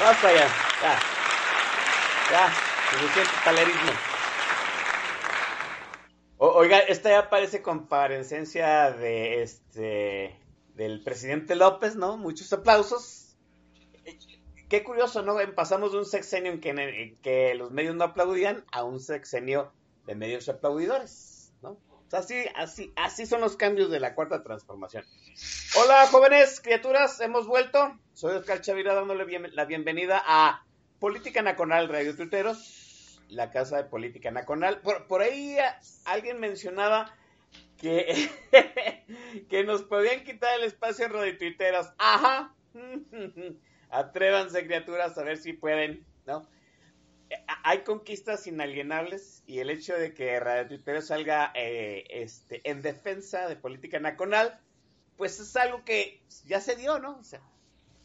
Basta ya. Ya. Ya. Suficiente talerismo. Oiga, esta ya parece comparecencia de este del presidente López, ¿no? Muchos aplausos. Qué curioso, ¿no? Pasamos de un sexenio en que, los medios no aplaudían a un sexenio de medios aplaudidores, así, así, así son los cambios de la cuarta transformación. Hola, jóvenes, criaturas, hemos vuelto. Soy Oscar Chavira dándole bien- la bienvenida a Política Nacional Radio Tuiteros, la casa de Política Nacional. Por, por ahí eh, alguien mencionaba que, que nos podían quitar el espacio en Radio Tuiteros. Ajá. Atrévanse, criaturas, a ver si pueden, ¿no? Hay conquistas inalienables y el hecho de que Radio Tuiteros salga eh, este, en defensa de política nacional, pues es algo que ya se dio, ¿no? O sea,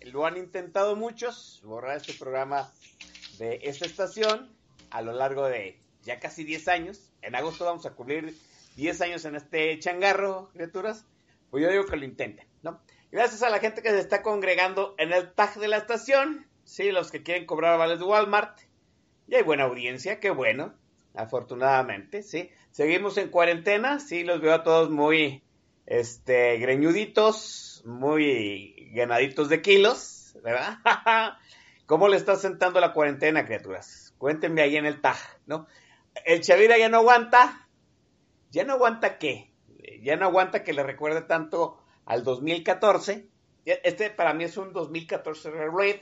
lo han intentado muchos, borrar este programa de esta estación a lo largo de ya casi 10 años. En agosto vamos a cumplir 10 años en este changarro, criaturas. Pues yo digo que lo intenten, ¿no? Gracias a la gente que se está congregando en el tag de la estación, sí, los que quieren cobrar vales de Walmart. Y hay buena audiencia, qué bueno, afortunadamente, sí. Seguimos en cuarentena, sí, los veo a todos muy, este, greñuditos, muy ganaditos de kilos, ¿verdad? ¿Cómo le está sentando la cuarentena, criaturas? Cuéntenme ahí en el tag, ¿no? El Chavira ya no aguanta. ¿Ya no aguanta qué? Ya no aguanta que le recuerde tanto al 2014. Este para mí es un 2014 red.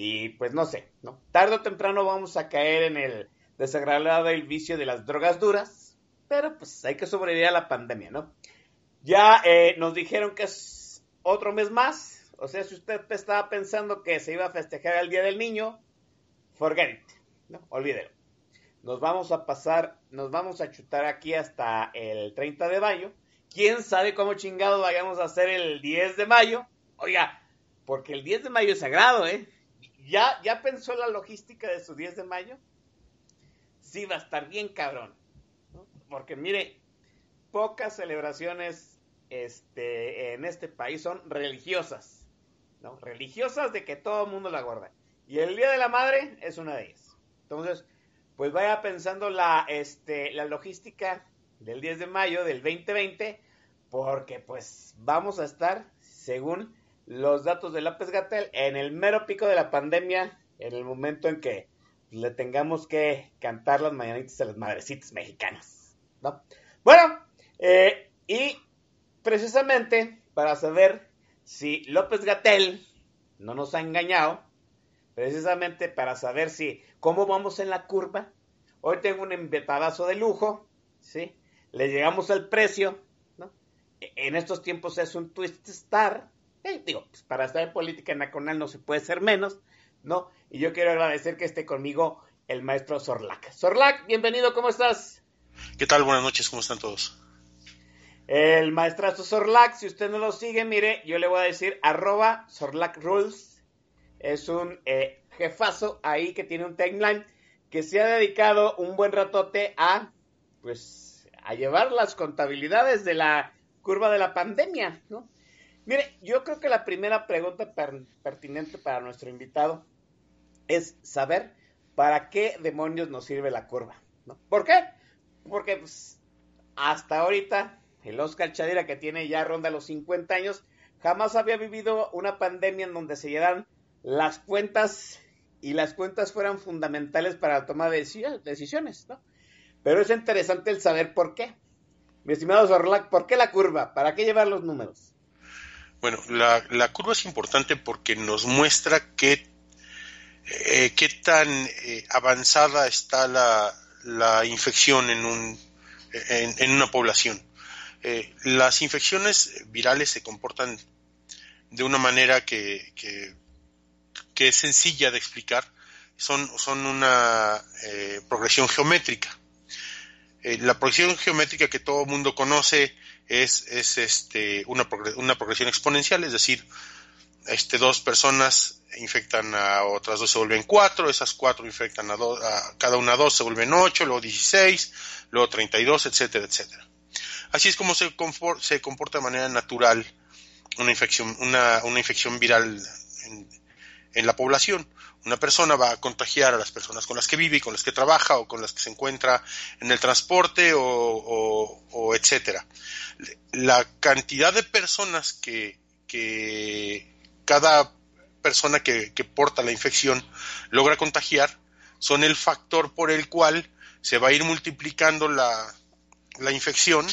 Y pues no sé, ¿no? Tarde o temprano vamos a caer en el desagradable vicio de las drogas duras. Pero pues hay que sobrevivir a la pandemia, ¿no? Ya eh, nos dijeron que es otro mes más. O sea, si usted estaba pensando que se iba a festejar el Día del Niño, forget it, ¿no? Olvídelo. Nos vamos a pasar, nos vamos a chutar aquí hasta el 30 de mayo. ¿Quién sabe cómo chingado vayamos a hacer el 10 de mayo? Oiga, porque el 10 de mayo es sagrado, ¿eh? ¿Ya, pensó en la logística de su 10 de mayo? Sí, va a estar bien cabrón. Porque mire, pocas celebraciones este, en este país son religiosas. ¿no? Religiosas de que todo el mundo la guarda. Y el Día de la Madre es una de ellas. Entonces, pues vaya pensando la, este, la logística del 10 de mayo del 2020, porque pues vamos a estar, según los datos de López Gatel, en el mero pico de la pandemia, en el momento en que le tengamos que cantar las mañanitas a las madrecitas mexicanas. ¿no? Bueno, eh, y precisamente para saber si López Gatel no nos ha engañado, precisamente para saber si cómo vamos en la curva. Hoy tengo un invitadazo de lujo, ¿sí? Le llegamos al precio, ¿no? En estos tiempos es un twist star. Eh, digo, pues para estar en política nacional no se puede ser menos, ¿no? Y yo quiero agradecer que esté conmigo el maestro Sorlac. Sorlac, bienvenido, ¿cómo estás? ¿Qué tal? Buenas noches, ¿cómo están todos? El maestrazo Sorlac, si usted no lo sigue, mire, yo le voy a decir arroba Sorlac Rules. Es un eh, jefazo ahí que tiene un timeline que se ha dedicado un buen ratote a, pues, a llevar las contabilidades de la curva de la pandemia, ¿no? Mire, yo creo que la primera pregunta per pertinente para nuestro invitado es saber para qué demonios nos sirve la curva, ¿no? ¿Por qué? Porque pues, hasta ahorita el Oscar Chadira, que tiene ya ronda los 50 años, jamás había vivido una pandemia en donde se llevaran las cuentas y las cuentas fueran fundamentales para la toma de decisiones, ¿no? Pero es interesante el saber por qué. Mi estimado Zorlac, ¿por qué la curva? ¿Para qué llevar los números? Bueno, la, curva es importante porque nos muestra qué, eh, qué tan eh, avanzada está la, infección en, un, en, una población. Eh, las infecciones virales se comportan de una manera que, que, es sencilla de explicar. Son, son una progresión geométrica. la progresión geométrica que todo el mundo conoce es, es este, una, una progresión exponencial, es decir, este, dos personas infectan a otras dos, se vuelven cuatro, esas cuatro infectan a, dos, a cada una dos, se vuelven ocho, luego dieciséis, luego treinta y dos, etcétera, etcétera. Así es como se, se comporta de manera natural una infección, una, una infección viral en, en, la población. Una persona va a contagiar a las personas con las que vive con las que trabaja o con las que se encuentra en el transporte o etcétera la cantidad de personas que, cada persona que, porta la infección logra contagiar son el factor por el cual se va a ir multiplicando la, la infección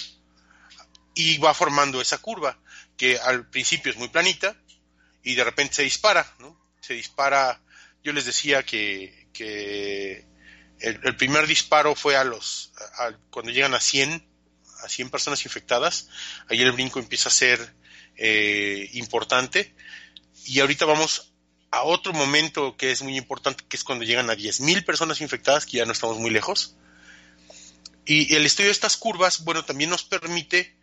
y va formando esa curva que al principio es muy planita y de repente se dispara, ¿no? Se dispara, yo les decía que, el, primer disparo fue a los, cuando llegan a 100 a 100 personas infectadas, ahí el brinco empieza a ser eh, importante. Y ahorita vamos a otro momento que es muy importante, que es cuando llegan a 10.000 personas infectadas, que ya no estamos muy lejos. Y el estudio de estas curvas, bueno, también nos permite,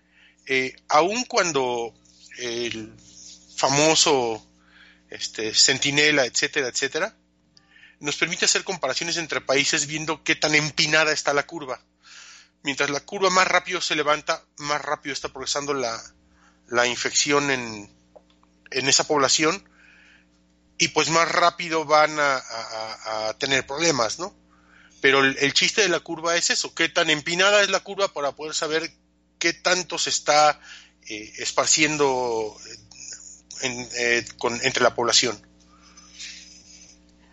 eh, aun cuando el famoso este, centinela, etcétera, etcétera, nos permite hacer comparaciones entre países viendo qué tan empinada está la curva mientras la curva más rápido se levanta, más rápido está progresando la, la infección en, en, esa población y pues más rápido van a, tener problemas, ¿no? Pero el, chiste de la curva es eso, qué tan empinada es la curva para poder saber qué tanto se está eh, esparciendo eh, entre la población.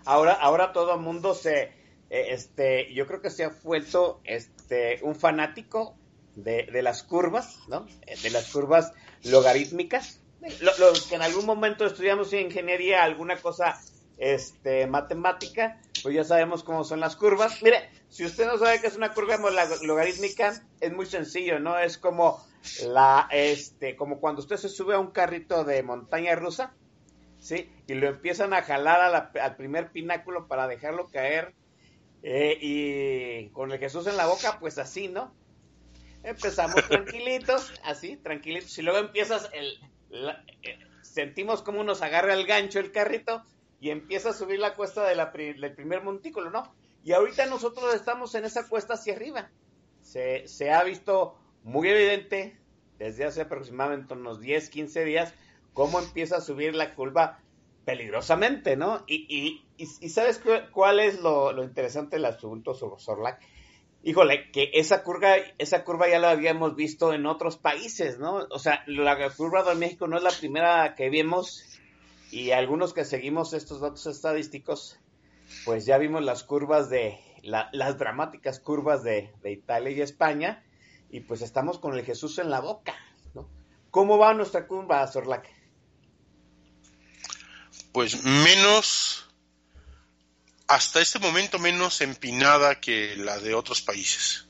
Ahora, ahora todo el mundo se, eh, este, yo creo que se ha vuelto, este, un fanático de, las curvas, ¿no? Eh, de las curvas logarítmicas. Los que en algún momento estudiamos en ingeniería alguna cosa este, matemática, pues ya sabemos cómo son las curvas. Mire, si usted no sabe qué es una curva logarítmica, es muy sencillo, ¿no? Es como la, este, como cuando usted se sube a un carrito de montaña rusa, ¿sí? Y lo empiezan a jalar al primer pináculo para dejarlo caer eh, y con el Jesús en la boca, pues así, ¿no? Empezamos tranquilitos, así, tranquilitos. Y luego empiezas, el, eh, sentimos como nos agarra el gancho el carrito y empieza a subir la cuesta del primer montículo, ¿no? Y ahorita nosotros estamos en esa cuesta hacia arriba. Se, se ha visto muy evidente desde hace aproximadamente unos 10, 15 días cómo empieza a subir la curva peligrosamente, ¿no? Y, y, ¿sabes cuál es lo, interesante del asunto sobre Sorlac? Híjole, que esa curva, esa curva ya la habíamos visto en otros países, ¿no? O sea, la curva de México no es la primera que vimos y algunos que seguimos estos datos estadísticos, pues ya vimos las curvas de, las dramáticas curvas de Italia y España y pues estamos con el Jesús en la boca, ¿no? ¿Cómo va nuestra curva, Sorlac? pues menos, hasta este momento menos empinada que la de otros países.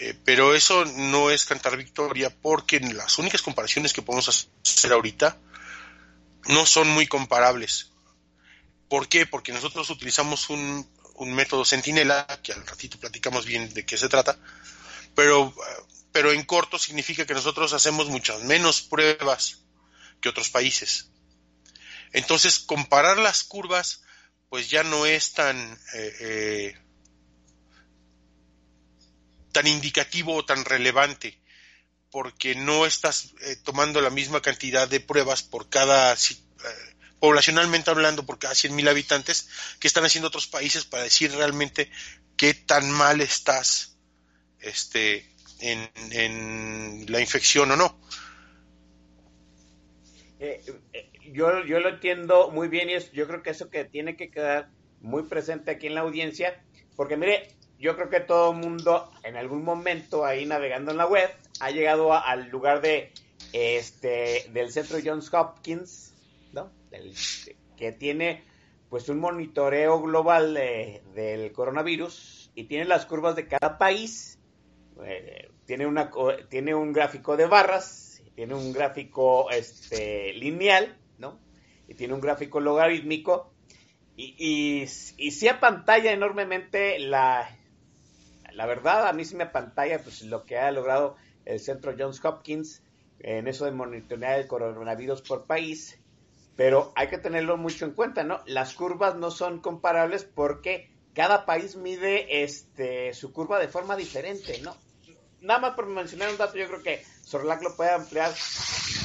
Eh, pero eso no es cantar victoria porque las únicas comparaciones que podemos hacer ahorita no son muy comparables. ¿Por qué? Porque nosotros utilizamos un, un método centinela, que al ratito platicamos bien de qué se trata, pero, pero en corto significa que nosotros hacemos muchas menos pruebas que otros países. Entonces, comparar las curvas, pues ya no es tan, eh, eh, tan indicativo o tan relevante, porque no estás eh, tomando la misma cantidad de pruebas por cada, poblacionalmente hablando, por cada 100.000 habitantes, que están haciendo otros países para decir realmente qué tan mal estás este, en, la infección o no yo, yo lo entiendo muy bien y es, yo creo que eso que tiene que quedar muy presente aquí en la audiencia, porque mire, yo creo que todo el mundo en algún momento ahí navegando en la web ha llegado al lugar de este del centro Johns Hopkins, ¿no? que tiene pues un monitoreo global del coronavirus y tiene las curvas de cada país. Eh, tiene, una, tiene un gráfico de barras, tiene un gráfico este, lineal, ¿no? Y tiene un gráfico logarítmico. Y, y, y sí apantalla enormemente la, la verdad, a mí sí me apantalla pues, lo que ha logrado el centro Johns Hopkins en eso de monitorear el coronavirus por país pero hay que tenerlo mucho en cuenta, ¿no? Las curvas no son comparables porque cada país mide este su curva de forma diferente, ¿no? Nada más por mencionar un dato, yo creo que Sorlac lo puede ampliar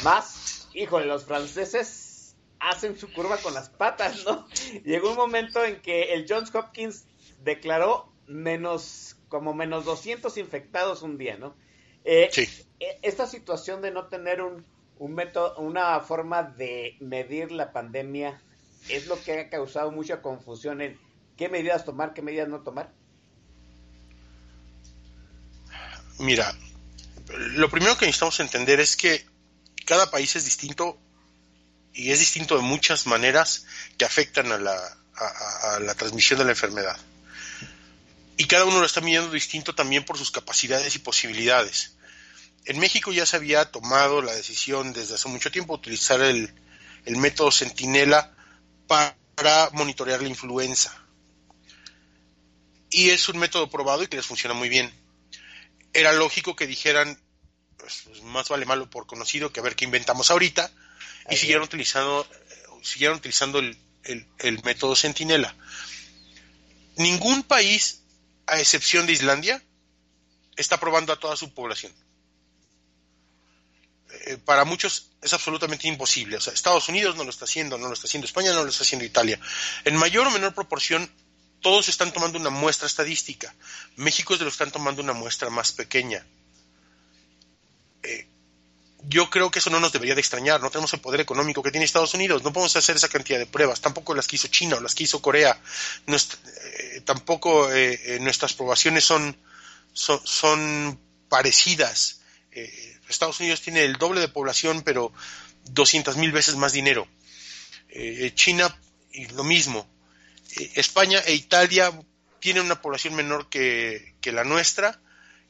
más. Híjole, los franceses hacen su curva con las patas, ¿no? Llegó un momento en que el Johns Hopkins declaró menos, como menos 200 infectados un día, ¿no? Eh, sí. E, esta situación de no tener un un método, una forma de medir la pandemia es lo que ha causado mucha confusión en qué medidas tomar, qué medidas no tomar? Mira, lo primero que necesitamos entender es que cada país es distinto y es distinto de muchas maneras que afectan a la, a la transmisión de la enfermedad. Y cada uno lo está midiendo distinto también por sus capacidades y posibilidades en México ya se había tomado la decisión desde hace mucho tiempo utilizar el, método Centinela para monitorear la influenza. Y es un método probado y que les funciona muy bien. Era lógico que dijeran, pues, pues más vale malo por conocido que a ver qué inventamos ahorita, y siguieron utilizando, siguieron utilizando el, el método Centinela. Ningún país, a excepción de Islandia, está probando a toda su población. Eh, para muchos es absolutamente imposible. O sea, Estados Unidos no lo está haciendo, no lo está haciendo España, no lo está haciendo Italia. En mayor o menor proporción, todos están tomando una muestra estadística. México es de los que están tomando una muestra más pequeña. Eh, yo creo que eso no nos debería de extrañar. No tenemos el poder económico que tiene Estados Unidos. No podemos hacer esa cantidad de pruebas. Tampoco las que hizo China o las que hizo Corea. Eh, tampoco nuestras probaciones son, son, son parecidas. Estados Unidos tiene el doble de población, pero 200 mil veces más dinero. Eh, China, lo mismo. España e Italia tienen una población menor que, la nuestra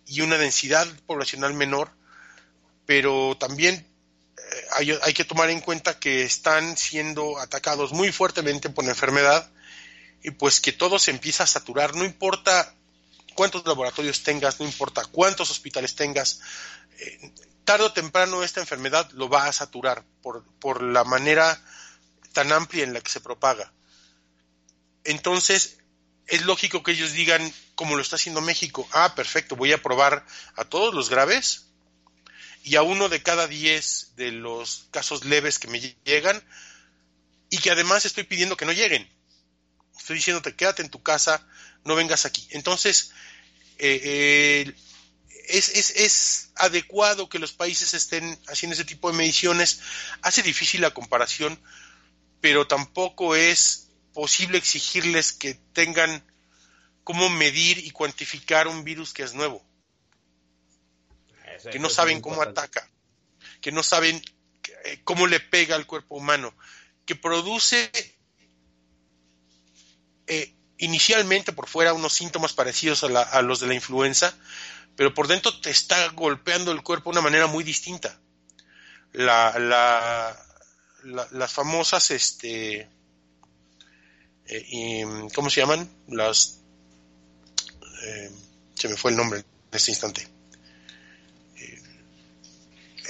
y una densidad poblacional menor, pero también eh, hay, hay, que tomar en cuenta que están siendo atacados muy fuertemente por la enfermedad y pues que todo se empieza a saturar, no importa cuántos laboratorios tengas, no importa cuántos hospitales tengas, eh, tarde o temprano esta enfermedad lo va a saturar por, por la manera tan amplia en la que se propaga. Entonces, es lógico que ellos digan, como lo está haciendo México, ah, perfecto, voy a probar a todos los graves y a uno de cada diez de los casos leves que me llegan y que además estoy pidiendo que no lleguen. Estoy diciéndote, quédate en tu casa, no vengas aquí. Entonces, eh, es, es, es, adecuado que los países estén haciendo ese tipo de mediciones. Hace difícil la comparación, pero tampoco es posible exigirles que tengan cómo medir y cuantificar un virus que es nuevo. que no saben cómo ataca, que no saben eh, cómo le pega al cuerpo humano, que produce eh, inicialmente por fuera unos síntomas parecidos a, los de la influenza, pero por dentro te está golpeando el cuerpo de una manera muy distinta. La, la, las famosas, este, eh, ¿cómo se llaman? Las, eh, se me fue el nombre en este instante.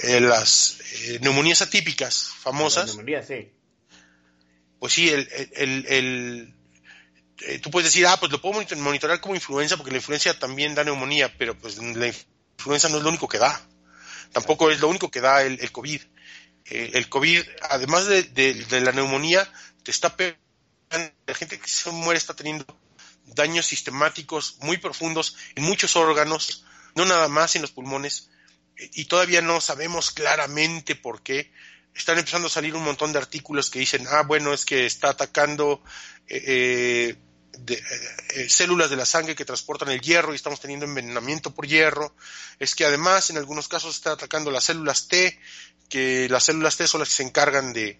Eh, las neumonías atípicas famosas. sí. Pues sí, el, el eh, tú puedes decir, ah, pues lo puedo monitorear como influenza porque la influencia también da neumonía, pero pues la influenza no es lo único que da. Tampoco es lo único que da el, COVID. Eh, el COVID, además de, la neumonía, te está pegando, la gente que se muere está teniendo daños sistemáticos muy profundos en muchos órganos, no nada más en los pulmones, y todavía no sabemos claramente por qué. están empezando a salir un montón de artículos que dicen, ah, bueno, es que está atacando eh, eh, células de la sangre que transportan el hierro y estamos teniendo envenenamiento por hierro. Es que además en algunos casos está atacando las células T, que las células T son las que se encargan de,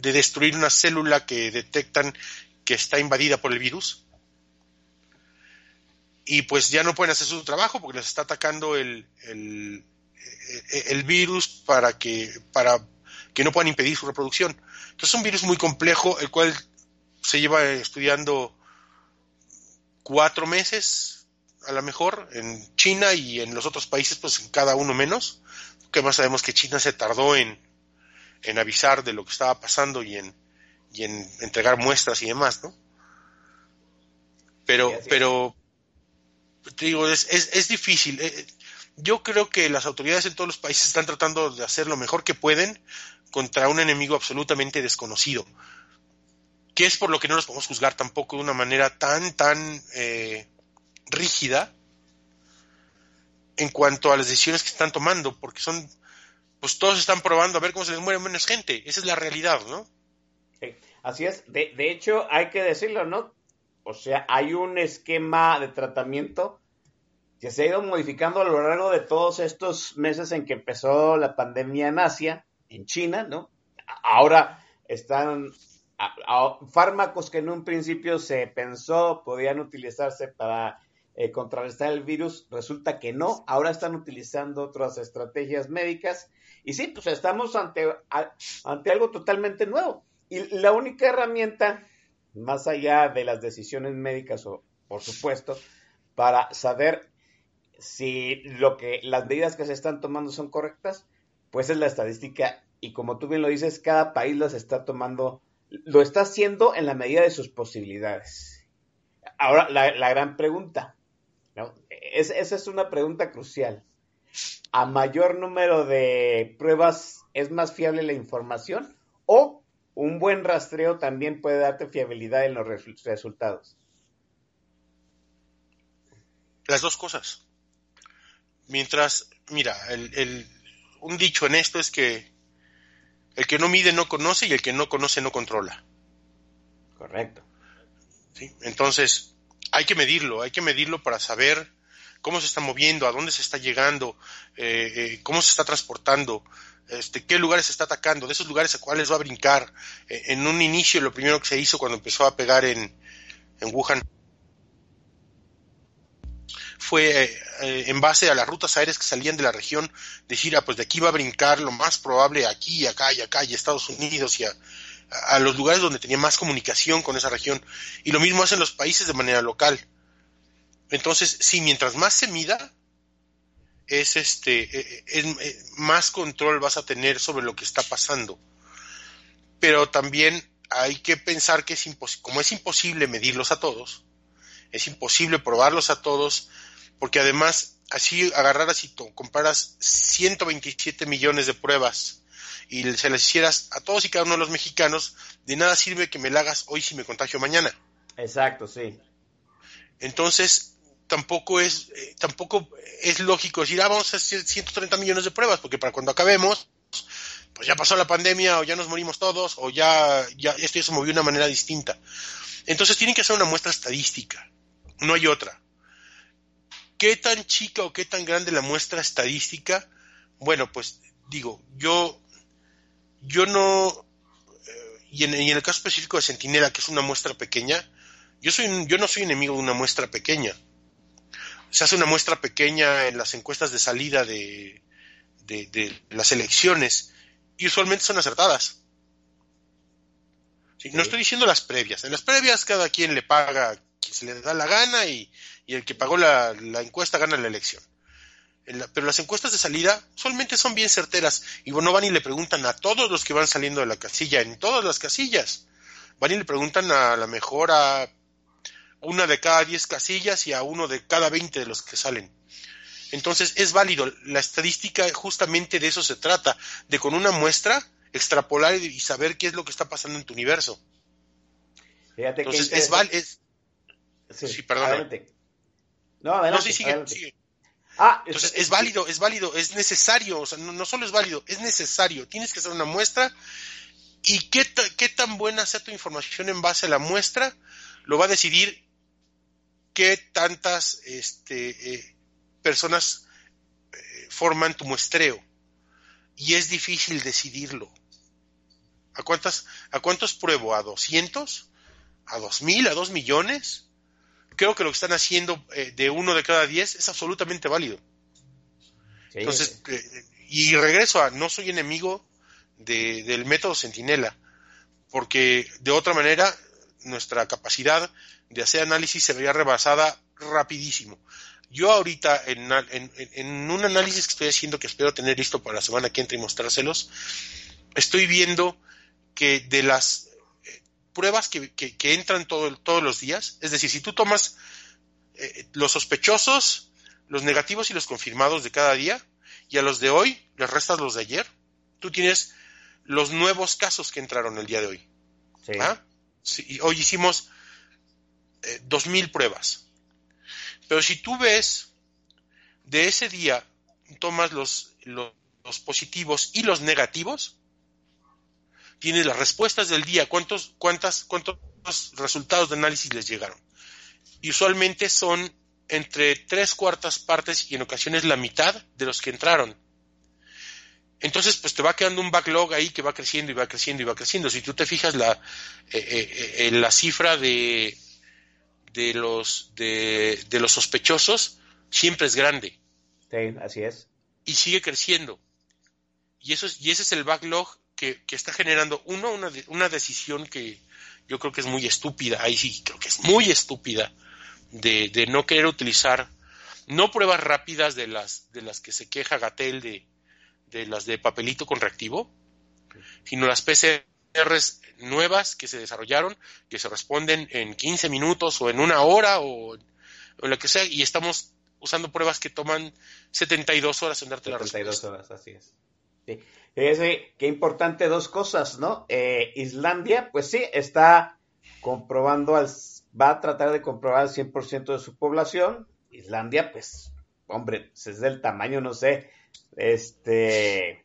de destruir una célula que detectan que está invadida por el virus. Y pues ya no pueden hacer su trabajo porque les está atacando el, el, virus para que, para que no puedan impedir su reproducción. Entonces es un virus muy complejo, el cual se lleva estudiando cuatro meses, a lo mejor, en China y en los otros países, pues en cada uno menos. Que más sabemos que China se tardó en, en avisar de lo que estaba pasando y en, y en entregar muestras y demás, ¿no? Pero, pero, te digo, es, es, es difícil. Eh, yo creo que las autoridades en todos los países están tratando de hacer lo mejor que pueden contra un enemigo absolutamente desconocido, que es por lo que no los podemos juzgar tampoco de una manera tan, tan eh, rígida en cuanto a las decisiones que están tomando, porque son, pues todos están probando a ver cómo se les muere menos gente, esa es la realidad, ¿no? Sí, así es, de, de hecho hay que decirlo, ¿no? O sea, hay un esquema de tratamiento que se ha ido modificando a lo largo de todos estos meses en que empezó la pandemia en Asia, en China, ¿no? Ahora están fármacos que en un principio se pensó podían utilizarse para eh, contrarrestar el virus, resulta que no, ahora están utilizando otras estrategias médicas y sí, pues estamos ante, ante algo totalmente nuevo. Y la única herramienta, más allá de las decisiones médicas, o, por supuesto, para saber si lo que las medidas que se están tomando son correctas, pues es la estadística y como tú bien lo dices, cada país las está tomando, lo está haciendo en la medida de sus posibilidades. Ahora, la, gran pregunta, ¿no? esa es una pregunta crucial. ¿A mayor número de pruebas es más fiable la información o un buen rastreo también puede darte fiabilidad en los resultados? Las dos cosas. Mientras, mira, el, un dicho en esto es que el que no mide no conoce y el que no conoce no controla. Correcto. ¿Sí? Entonces, hay que medirlo, hay que medirlo para saber cómo se está moviendo, a dónde se está llegando, eh, eh, cómo se está transportando, este, qué lugares se está atacando, de esos lugares a cuáles va a brincar. Eh, en un inicio, lo primero que se hizo cuando empezó a pegar en, Wuhan fue en base a las rutas aéreas que salían de la región, decir, ah, pues de aquí va a brincar lo más probable aquí, acá y acá, y Estados Unidos y a, los lugares donde tenía más comunicación con esa región. Y lo mismo hacen los países de manera local. Entonces, sí, mientras más se mida, es este, eh, eh, más control vas a tener sobre lo que está pasando. Pero también hay que pensar que es como es imposible medirlos a todos, es imposible probarlos a todos, porque además así agarraras y comparas 127 millones de pruebas y se las hicieras a todos y cada uno de los mexicanos, de nada sirve que me la hagas hoy si me contagio mañana. Exacto, sí. Entonces, tampoco es, eh, tampoco es lógico decir, ah, vamos a hacer 130 millones de pruebas, porque para cuando acabemos, pues ya pasó la pandemia, o ya nos morimos todos, o ya, ya esto ya se movió de una manera distinta. Entonces tienen que hacer una muestra estadística, no hay otra. ¿Qué tan chica o qué tan grande la muestra estadística? Bueno, pues digo, yo, yo no, eh, y, en, el caso específico de Centinela, que es una muestra pequeña, yo, soy, yo no soy enemigo de una muestra pequeña. Se hace una muestra pequeña en las encuestas de salida de, de, las elecciones y usualmente son acertadas. No estoy diciendo las previas. En las previas cada quien le paga quien se le da la gana y, y el que pagó la, encuesta gana la elección. pero las encuestas de salida solamente son bien certeras y no van y le preguntan a todos los que van saliendo de la casilla, en todas las casillas. Van y le preguntan a la mejor a una de cada diez casillas y a uno de cada veinte de los que salen. Entonces es válido. La estadística justamente de eso se trata, de con una muestra extrapolar y saber qué es lo que está pasando en tu universo. Entonces es, válido. Sí, perdón. No, adelante. No, sí, sigue, Ah, Entonces, es válido, es válido, es necesario, o sea, no, no solo es válido, es necesario. Tienes que hacer una muestra y qué, qué tan buena sea tu información en base a la muestra, lo va a decidir qué tantas este, eh, personas eh, forman tu muestreo. Y es difícil decidirlo. ¿A, cuántas, ¿A cuántos pruebo? ¿A 200? ¿A 2000? ¿A 2 millones? Creo que lo que están haciendo eh, de uno de cada 10 es absolutamente válido. Sí, Entonces, y regreso a no soy enemigo de- del método Centinela, porque de otra manera nuestra capacidad de hacer análisis se vería rebasada rapidísimo. Yo ahorita en, en- en un análisis que estoy haciendo, que espero tener listo para la semana que entra y mostrárselos, estoy viendo que de las eh, pruebas que, que- que entran todo- todos los días, es decir, si tú tomas eh, los sospechosos, los negativos y los confirmados de cada día, y a los de hoy les restas los de ayer, tú tienes los nuevos casos que entraron el día de hoy. sí. ¿ah? Sí, hoy hicimos eh, 2.000 pruebas. Pero si tú ves de ese día, tomas los, los, los positivos y los negativos, tienes las respuestas del día, cuántos, cuántas, cuántos resultados de análisis les llegaron. Y usualmente son entre tres cuartas partes y en ocasiones la mitad de los que entraron. Entonces, pues te va quedando un backlog ahí que va creciendo y va creciendo y va creciendo. Si tú te fijas la, eh, eh, eh, la cifra de, de, los, de, de los sospechosos, siempre es grande Sí, así es. y sigue creciendo. Y, eso es, y ese es el backlog que, que está generando, uno, una, una decisión que yo creo que es muy estúpida, ahí sí creo que es muy estúpida, de, de no querer utilizar, no pruebas rápidas de las, de las que se queja Gatel de, de las de papelito con reactivo, sino las PCRs nuevas que se desarrollaron, que se responden en 15 minutos o en una hora o, o lo que sea, y estamos usando pruebas que toman 72 horas en darte la 72 respuesta. horas, así es. Sí. Fíjese, qué importante dos cosas, ¿no? Eh, Islandia, pues sí, está comprobando, al, va a tratar de comprobar al 100% de su población. Islandia, pues, hombre, pues es del tamaño, no sé, este,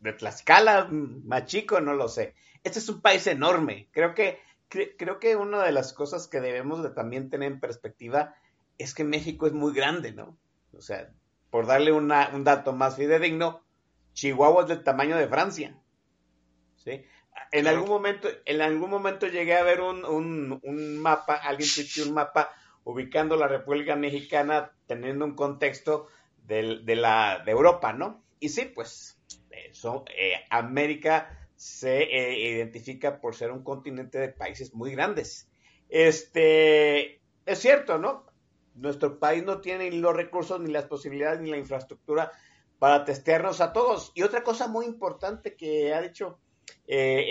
de, Tlaxcala, más chico, no lo sé. Este es un país enorme. Creo que, cre- creo que una de las cosas que debemos de también tener en perspectiva es que México es muy grande, ¿no? O sea, por darle una- un dato más fidedigno, Chihuahua es del tamaño de Francia. ¿sí? En algún momento, en algún momento llegué a ver un, un- un mapa, alguien tuiteó un mapa ubicando la República Mexicana teniendo un contexto del- de, la, de Europa, ¿no? Y sí, pues eh, América se eh, identifica por ser un continente de países muy grandes. Este, es cierto, ¿no? Nuestro país no tiene ni los recursos, ni las posibilidades, ni la infraestructura para testearnos a todos. Y otra cosa muy importante que ha dicho eh,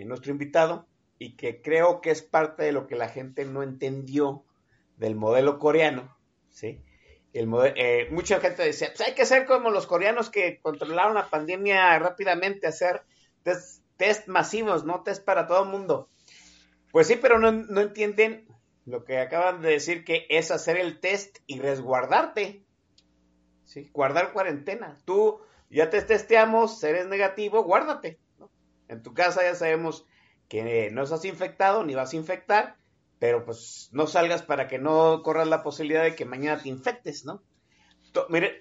eh, nuestro invitado y que creo que es parte de lo que la gente no entendió del modelo coreano, ¿sí? Eh, mucha gente decía, pues hay que ser como los coreanos que controlaron la pandemia rápidamente, hacer test, masivos, no test para todo el mundo. Pues sí, pero no, entienden lo que acaban de decir que es hacer el test y resguardarte. Guardar cuarentena. Tú ya te testeamos, eres negativo, guárdate. En tu casa ya sabemos que no estás infectado ni vas a infectar, pero pues no salgas para que no corras la posibilidad de que mañana te infectes, ¿no? Mire,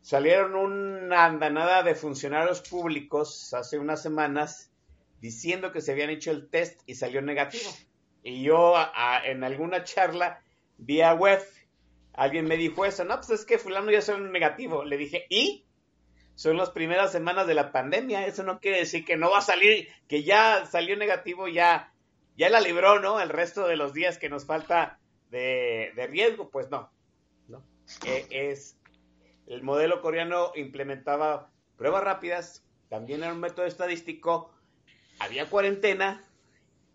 salieron una andanada de funcionarios públicos hace unas semanas diciendo que se habían hecho el test y salió negativo. Y yo en alguna charla vía web, alguien me dijo eso, no, pues es que fulano ya salió negativo. Le dije, ¿y? Son las primeras semanas de la pandemia, eso no quiere decir que no va a salir, que ya salió negativo, ya, ya la libró, ¿no? El resto de los días que nos falta de, de riesgo, pues no. ¿no? Eh, es, el modelo coreano implementaba pruebas rápidas, también era un método estadístico, había cuarentena,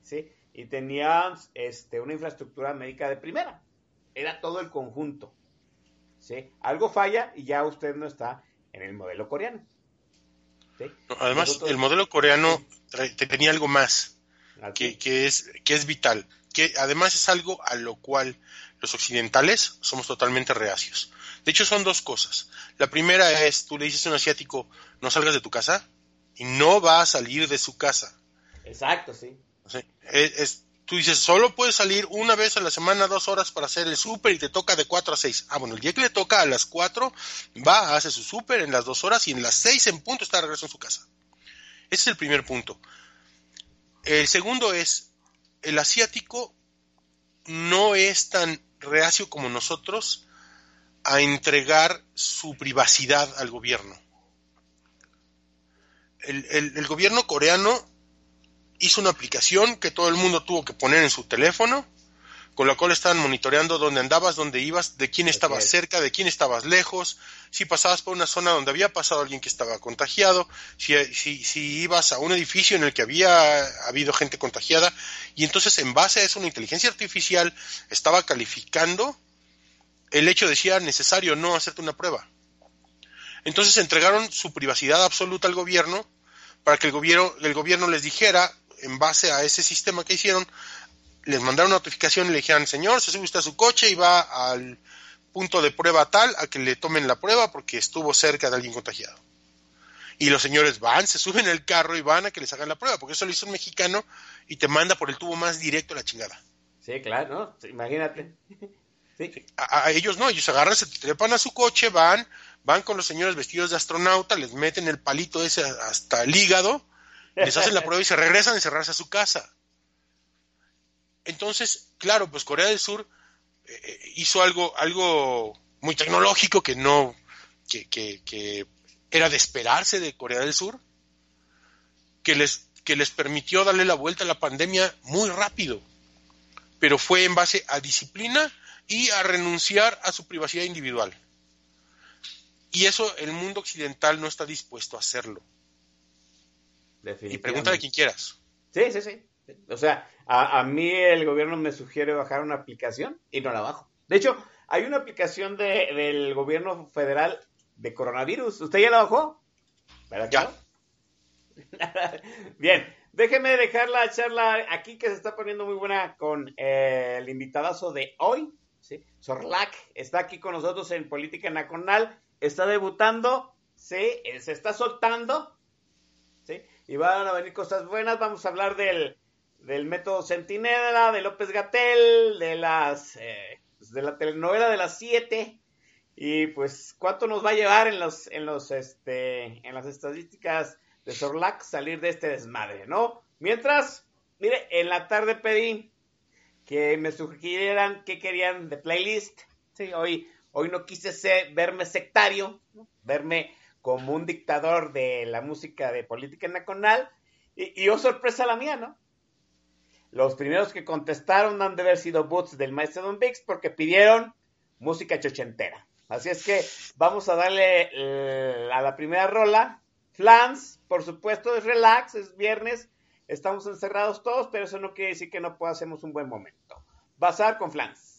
¿sí? Y tenía este, una infraestructura médica de primera. Era todo el conjunto, ¿sí? Algo falla y ya usted no está en el modelo coreano. Además, Nosotros- el modelo coreano tenía algo más. Que, que es, que es vital, que además es algo a lo cual los occidentales somos totalmente reacios. De hecho, son dos cosas. La primera es, tú le dices a un asiático, no salgas de tu casa, y no va a salir de su casa. Exacto, sí. es, tú dices, solo puedes salir una vez a la semana, dos horas para hacer el súper y te toca de cuatro a seis. Ah, bueno, el día que le toca a las cuatro, va, hace su súper en las dos horas y en las seis en punto está de regreso en su casa. Ese es el primer punto. El segundo es, el asiático no es tan reacio como nosotros a entregar su privacidad al gobierno. El, gobierno coreano hizo una aplicación que todo el mundo tuvo que poner en su teléfono, con la cual estaban monitoreando dónde andabas, dónde ibas, de quién estabas cerca, de quién estabas lejos, si pasabas por una zona donde había pasado alguien que estaba contagiado, si, si, si ibas a un edificio en el que había habido gente contagiada, y entonces en base a eso una inteligencia artificial estaba calificando el hecho de si era necesario no hacerte una prueba. Entonces entregaron su privacidad absoluta al gobierno para que el gobierno, el gobierno les dijera, en base a ese sistema que hicieron, les mandaron una notificación y le dijeran, señor, se sube usted a su coche y va al punto de prueba tal a que le tomen la prueba porque estuvo cerca de alguien contagiado. Y los señores van, se suben al carro y van a que les hagan la prueba, porque eso lo hizo un mexicano y te manda por el tubo más directo a la chingada. Sí, claro, ¿no? Imagínate. A, ellos no, ellos agarran, se trepan a su coche, van, van con los señores vestidos de astronauta, les meten el palito ese hasta el hígado, les hacen la prueba y se regresan a encerrarse a su casa. Entonces, claro, pues Corea del Sur eh, eh, hizo algo, algo muy tecnológico que no, que, que, era de esperarse de Corea del Sur, que les, que les permitió darle la vuelta a la pandemia muy rápido, pero fue en base a disciplina y a renunciar a su privacidad individual. Y eso el mundo occidental no está dispuesto a hacerlo. Y pregúntale a quien quieras. Sí, sí, sí. O sea, a, mí el gobierno me sugiere bajar una aplicación y no la bajo. De hecho, hay una aplicación del gobierno federal de coronavirus. ¿Usted ya la bajó? ¿Verdad ya. Bien, déjeme dejar la charla aquí que se está poniendo muy buena con eh, el invitadazo de hoy. ¿sí? Sorlac está aquí con nosotros en Política Nacional. Está debutando, ¿sí? se está soltando. ¿sí? Y van a venir cosas buenas. Vamos a hablar del del método Centinela, de López Gatel, de las eh, pues, de la telenovela de las 7 y pues cuánto nos va a llevar en los en los este en las estadísticas de Sorlac salir de este desmadre, ¿no? Mientras, mire, en la tarde pedí que me sugirieran qué querían de playlist. Sí, hoy hoy no quise ser, verme sectario, verme como un dictador de la música de política nacional y, y oh sorpresa la mía, ¿no? Los primeros que contestaron han de haber sido Boots del maestro Don Vix porque pidieron música chochentera. Así es que vamos a darle eh, a la primera rola. Flans, por supuesto, es relax, es viernes, estamos encerrados todos, pero eso no quiere decir que no hacemos un buen momento. Bazar con Flans.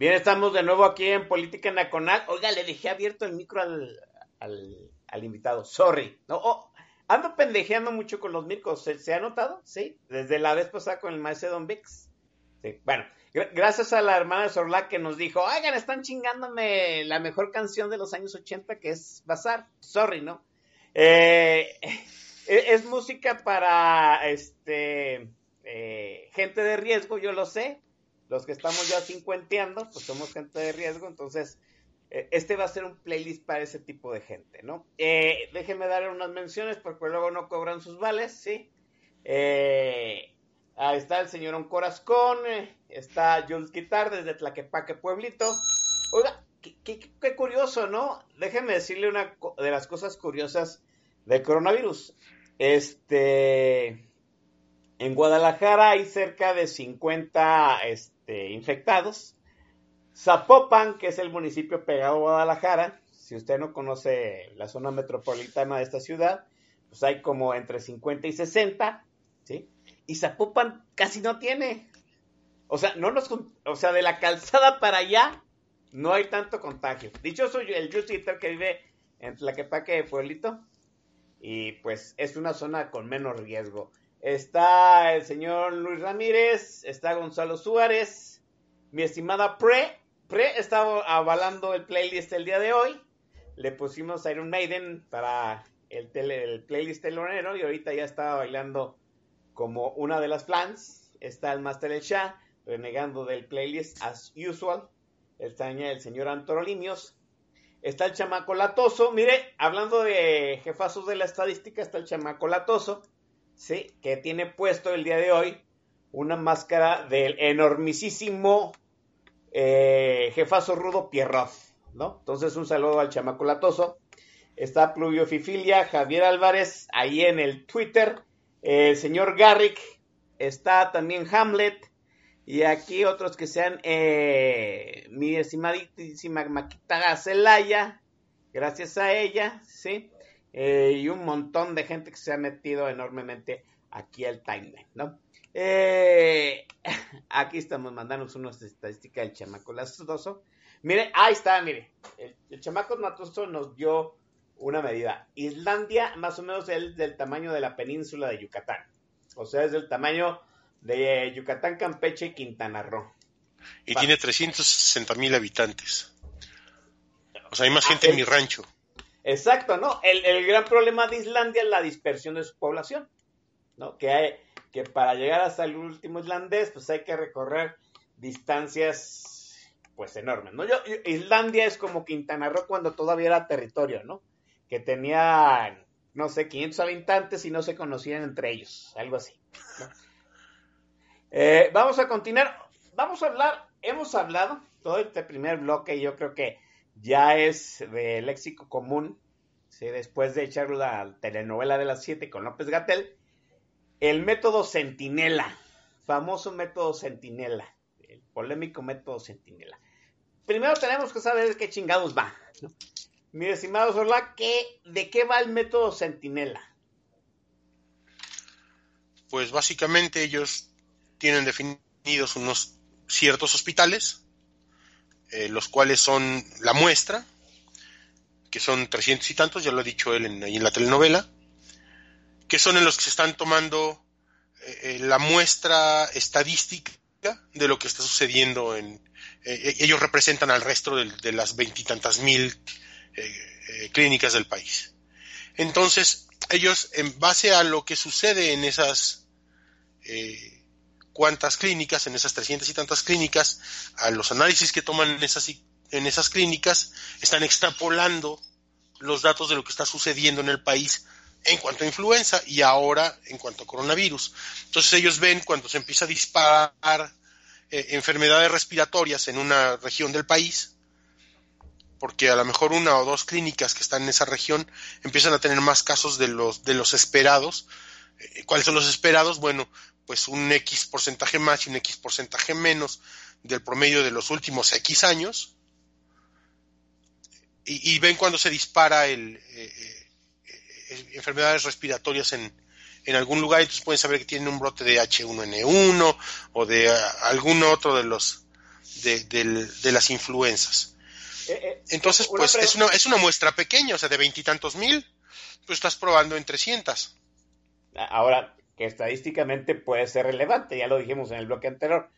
Bien, estamos de nuevo aquí en Política Nacional. Oiga, le dejé abierto el micro al, al, invitado. Sorry. No, oh, ando pendejeando mucho con los micros. ¿Se, ha notado? Sí. Desde la vez pasada con el maestro Don Vix. Sí. Bueno, gracias a la hermana de Sorla que nos dijo, oigan, están chingándome la mejor canción de los años 80 que es Bazar. Sorry, ¿no? Eh, e, es, música para este eh, gente de riesgo, yo lo sé los que estamos ya cincuenteando, pues somos gente de riesgo, entonces eh, este va a ser un playlist para ese tipo de gente, ¿no? Eh, déjenme dar unas menciones porque luego no cobran sus vales, ¿sí? Eh, ahí está el señor Oncorazcón, está Jules Guitar desde Tlaquepaque, Pueblito. Oiga, qué, curioso, ¿no? Déjenme decirle una de las cosas curiosas del coronavirus. Este... En Guadalajara hay cerca de 50 este, este, infectados. Zapopan, que es el municipio pegado a Guadalajara, si usted no conoce la zona metropolitana de esta ciudad, pues hay como entre 50 y 60, ¿sí? Y Zapopan casi no tiene. O sea, no nos, o sea, de la calzada para allá no hay tanto contagio. Dichoso el Jusiter que vive en Tlaquepaque, Pueblito, y pues es una zona con menos riesgo. Está el señor Luis Ramírez, está Gonzalo Suárez, mi estimada Pre. Pre está avalando el playlist el día de hoy. Le pusimos Iron Maiden para el, el playlist telonero y ahorita ya estaba bailando como una de las fans. Está el Master El Shah renegando del playlist as usual. Está el señor Antorolimios. Está el chamaco latoso. Mire, hablando de jefazos de la estadística, está el chamaco latoso ¿sí? Que tiene puesto el día de hoy una máscara del enormisísimo eh, jefazo rudo Pierrot, ¿no? Entonces un saludo al chamaco latoso. Está Pluvio Fifilia, Javier Álvarez, ahí en el Twitter. El señor Garrick, está también Hamlet. Y aquí otros que sean eh, mi estimadísima Maquita Celaya, gracias a ella, ¿sí? Eh, y un montón de gente que se ha metido enormemente aquí al timeline, ¿no? Eh, aquí estamos mandándonos unas estadísticas del chamaco latoso. Mire, ahí está, mire, el, chamaco matoso nos dio una medida. Islandia más o menos es del tamaño de la península de Yucatán. O sea, es del tamaño de Yucatán, Campeche y Quintana Roo. Y tiene 360 mil habitantes. O sea, hay más ah, gente en mi rancho. Exacto, ¿no? El, gran problema de Islandia es la dispersión de su población, ¿no? Que, hay, que para llegar hasta el último islandés, pues hay que recorrer distancias, pues enormes, ¿no? Yo, Islandia es como Quintana Roo cuando todavía era territorio, ¿no? Que tenía, no sé, 500 habitantes y no se conocían entre ellos, algo así. Eh, vamos a continuar, vamos a hablar, hemos hablado todo este primer bloque y yo creo que ya es de léxico común, ¿sí? después de echar la telenovela de las 7 con López Gatel, el método Centinela, famoso método Centinela, el polémico método Centinela. Primero tenemos que saber de qué chingados va. ¿no? Mi estimado Sorla, ¿de qué va el método Centinela? Pues básicamente ellos tienen definidos unos ciertos hospitales eh, los cuales son la muestra, que son trescientos y tantos, ya lo ha dicho él en, ahí en la telenovela, que son en los que se están tomando eh, eh, la muestra estadística de lo que está sucediendo en... ellos representan al resto de, de las veintitantas mil clínicas del país. Entonces, ellos, en base a lo que sucede en esas cuántas clínicas, en esas trescientas y tantas clínicas, a los análisis que toman en esas, en esas clínicas, están extrapolando los datos de lo que está sucediendo en el país en cuanto a influenza y ahora en cuanto a coronavirus. Entonces ellos ven cuando se empieza a disparar eh, enfermedades respiratorias en una región del país, porque a lo mejor una o dos clínicas que están en esa región empiezan a tener más casos de los, de los esperados. Eh, ¿Cuáles son los esperados? Bueno, pues un X porcentaje más y un X porcentaje menos del promedio de los últimos X años. Y, ven cuando se dispara el, eh, eh, enfermedades respiratorias en, en algún lugar, entonces pueden saber que tienen un brote de H1N1 o de algún otro de los de, de las influencias. Eh, eh, Entonces, una pues es una, es una muestra pequeña, o sea, de veintitantos mil, tú estás probando en 300. Ahora, que estadísticamente puede ser relevante, ya lo dijimos en el bloque anterior.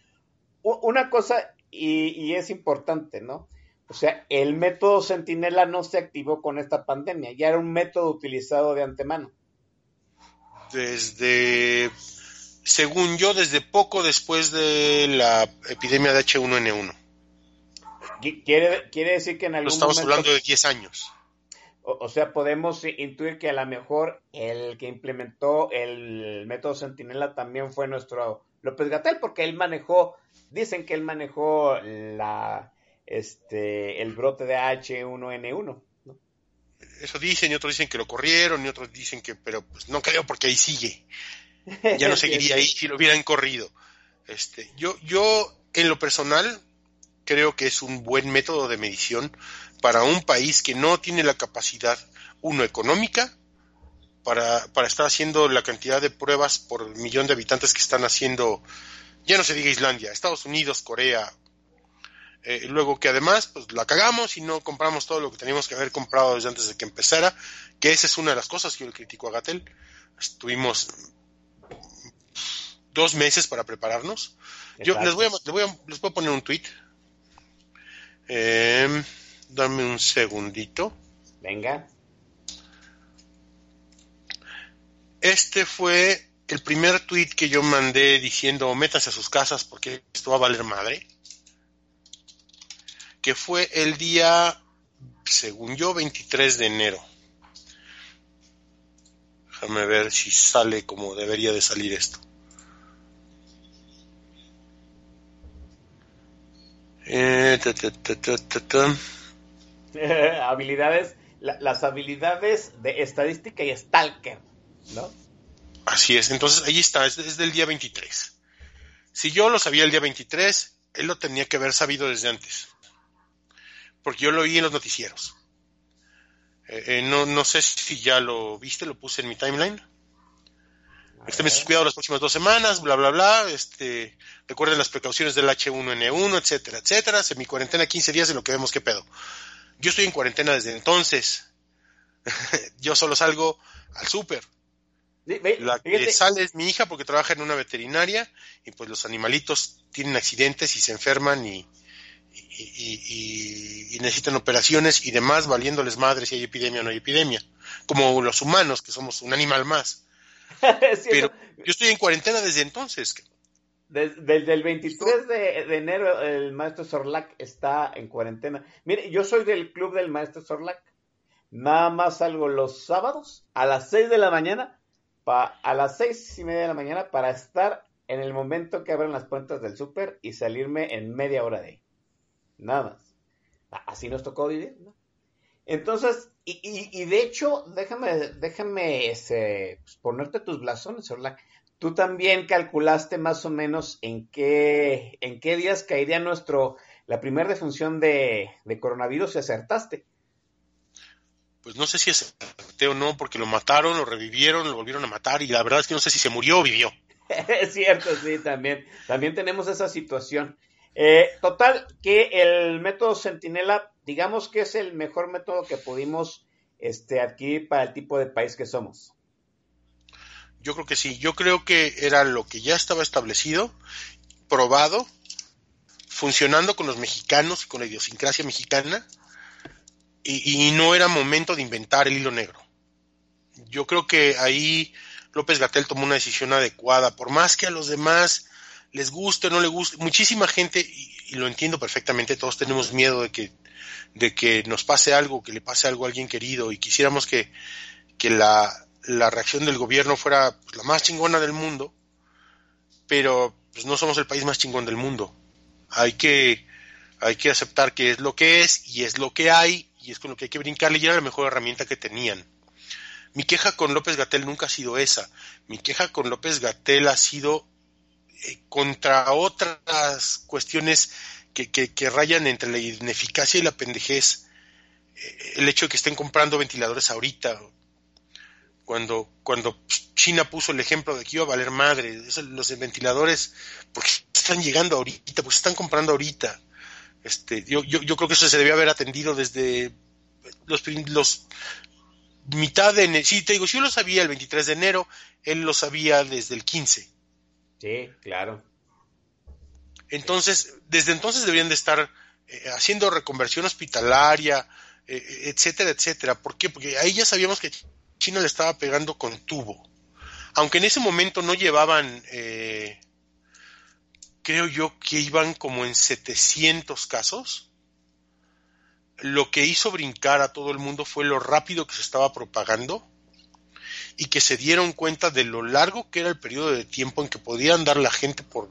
Una cosa, y, y es importante, ¿no? O sea, el método Centinela no se activó con esta pandemia, ya era un método utilizado de antemano. Desde, según yo, desde poco después de la epidemia de H1N1. Qui- Quiere, quiere decir que en No algún estamos momento, hablando de 10 años. O, o sea, podemos intuir que a lo mejor el que implementó el método Centinela también fue nuestro López Gatel, porque él manejó, dicen que él manejó la, este, el brote de H1N1. ¿no? Eso dicen, y otros dicen que lo corrieron, y otros dicen que, pero pues no creo porque ahí sigue. Ya no seguiría ahí si lo hubieran corrido. Este, yo, yo, en lo personal, creo que es un buen método de medición para un país que no tiene la capacidad, uno, económica, para, para estar haciendo la cantidad de pruebas por millón de habitantes que están haciendo, ya no se diga Islandia, Estados Unidos, Corea. Eh, luego que además, pues la cagamos y no compramos todo lo que teníamos que haber comprado desde antes de que empezara, que esa es una de las cosas que yo le critico a Gatel. Estuvimos dos meses para prepararnos. Yo les voy a, les voy a, les voy a poner un tweet. Eh, dame un segundito. Venga. Este fue el primer tweet que yo mandé diciendo métanse a sus casas porque esto va a valer madre. Que fue el día, según yo, 23 de enero. Déjame ver si sale como debería de salir esto. Eh, ta, ta, ta. habilidades, la- las habilidades de estadística y stalker, ¿no? Así es, entonces ahí está, es, es del día 23. Si yo lo sabía el día 23, él lo tenía que haber sabido desde antes. Porque yo lo oí en los noticieros. Eh, eh, no, no sé si ya lo viste, lo puse en mi timeline. Extremen sus cuidados las próximas dos semanas, bla, bla, bla. Este, recuerden las precauciones del H1N1, etcétera, etcétera. Semi cuarentena 15 días en lo que vemos qué pedo. Yo estoy en cuarentena desde entonces. yo solo salgo al súper. La que fíjate, sale es mi hija porque trabaja en una veterinaria y pues los animalitos tienen accidentes y se enferman y, y, y- y- y necesitan operaciones y demás, valiéndoles madre si hay epidemia o no hay epidemia. Como los humanos, que somos un animal más. Pero yo estoy en cuarentena desde entonces. Des- desde el 23 de, de enero el maestro Sorlac está en cuarentena. Mire, yo soy del club del maestro Sorlac. Nada más salgo los sábados a las 6 de la mañana, pa- a las seis y media de la mañana para estar en el momento que abren las puertas del súper y salirme en media hora de ahí. Nada más. Así nos tocó vivir, ¿no? Entonces, y, y- y de hecho, déjame, déjame este, pues, ponerte tus blasones, Orlac. Tú también calculaste más o menos en qué, en qué días caería nuestro, la primera defunción de, de coronavirus y acertaste. Pues no sé si es o no, porque lo mataron, lo revivieron, lo volvieron a matar y la verdad es que no sé si se murió o vivió. Es cierto, sí, también. También tenemos esa situación. Eh, total, que el método Centinela, digamos que es el mejor método que pudimos este, adquirir para el tipo de país que somos. Yo creo que sí, yo creo que era lo que ya estaba establecido, probado, funcionando con los mexicanos y con la idiosincrasia mexicana, y, no era momento de inventar el hilo negro. Yo creo que ahí López Gatel tomó una decisión adecuada, por más que a los demás les guste o no les guste, muchísima gente, y, y lo entiendo perfectamente, todos tenemos miedo de que, de que nos pase algo, que le pase algo a alguien querido, y quisiéramos que, que la, la reacción del gobierno fuera pues, la más chingona del mundo, pero pues, no somos el país más chingón del mundo. Hay que, hay que aceptar que es lo que es y es lo que hay y es con lo que hay que brincarle y era la mejor herramienta que tenían. Mi queja con López Gatel nunca ha sido esa. Mi queja con López Gatel ha sido eh, contra otras cuestiones que, que, que, rayan entre la ineficacia y la pendejez. Eh, el hecho de que estén comprando ventiladores ahorita, cuando, cuando China puso el ejemplo de que iba a valer madre, los ventiladores, porque están llegando ahorita, pues están comprando ahorita. Este, yo, yo, yo creo que eso se debía haber atendido desde los, los mitad de enero. Sí, te digo, si yo lo sabía el 23 de enero, él lo sabía desde el 15. Sí, claro. Entonces, desde entonces deberían de estar eh, haciendo reconversión hospitalaria, eh, etcétera, etcétera. ¿Por qué? Porque ahí ya sabíamos que China le estaba pegando con tubo. Aunque en ese momento no llevaban, eh, creo yo que iban como en 700 casos. Lo que hizo brincar a todo el mundo fue lo rápido que se estaba propagando y que se dieron cuenta de lo largo que era el periodo de tiempo en que podía andar la gente por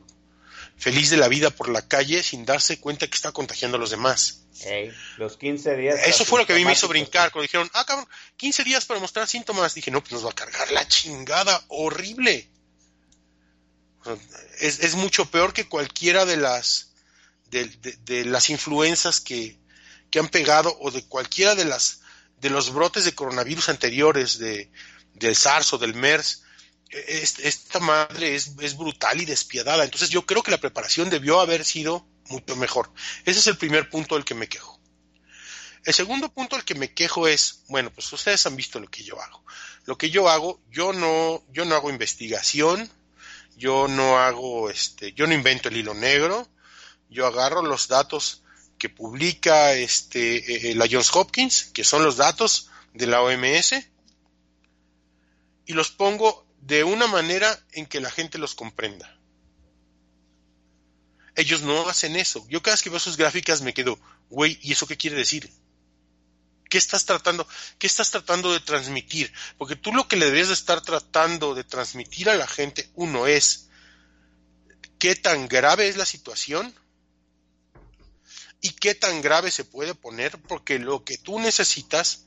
feliz de la vida por la calle sin darse cuenta que está contagiando a los demás. Los 15 días. Eso fue lo que a mí me hizo brincar cuando dijeron, ah, cabrón, 15 días para mostrar síntomas. Dije, no, pues nos va a cargar la chingada horrible. Es, mucho peor que cualquiera de las de, las influencias que, que, han pegado o de cualquiera de las de los brotes de coronavirus anteriores de, del SARS o del MERS esta madre es, brutal y despiadada. Entonces yo creo que la preparación debió haber sido mucho mejor. Ese es el primer punto del que me quejo. El segundo punto del que me quejo es, bueno, pues ustedes han visto lo que yo hago. Lo que yo hago, yo no, yo no hago investigación, yo no hago, este, yo no invento el hilo negro, yo agarro los datos que publica este, eh, la Johns Hopkins, que son los datos de la OMS, y los pongo de una manera en que la gente los comprenda. Ellos no hacen eso. Yo cada vez que veo sus gráficas me quedo, güey, ¿y eso qué quiere decir? ¿Qué estás tratando? ¿Qué estás tratando de transmitir? Porque tú lo que le deberías de estar tratando de transmitir a la gente, uno es qué tan grave es la situación y qué tan grave se puede poner, porque lo que tú necesitas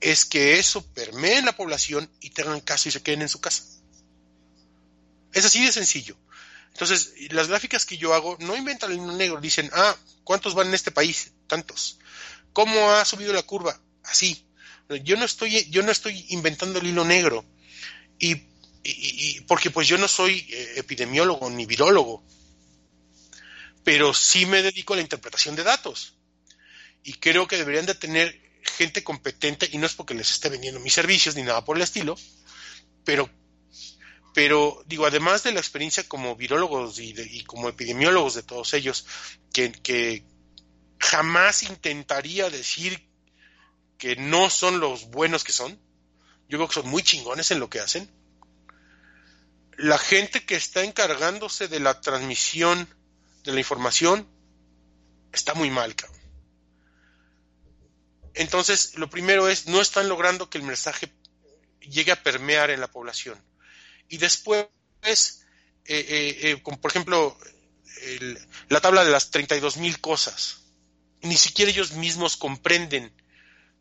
es que eso permee en la población y tengan caso y se queden en su casa. Es así de sencillo. Entonces, las gráficas que yo hago no inventan el hilo negro, dicen, ah, ¿cuántos van en este país? Tantos. ¿Cómo ha subido la curva? Así. Yo no estoy, yo no estoy inventando el hilo negro. Y, porque pues yo no soy eh, epidemiólogo ni virólogo. Pero sí me dedico a la interpretación de datos. Y creo que deberían de tener gente competente, y no es porque les esté vendiendo mis servicios ni nada por el estilo, pero, pero digo, además de la experiencia como virólogos y, como epidemiólogos de todos ellos, que, que jamás intentaría decir que no son los buenos que son, yo creo que son muy chingones en lo que hacen. La gente que está encargándose de la transmisión de la información está muy mal, cabrón. Entonces, lo primero es, no están logrando que el mensaje llegue a permear en la población. Y después, eh, eh, eh, por ejemplo, la tabla de las 32 mil cosas. Ni siquiera ellos mismos comprenden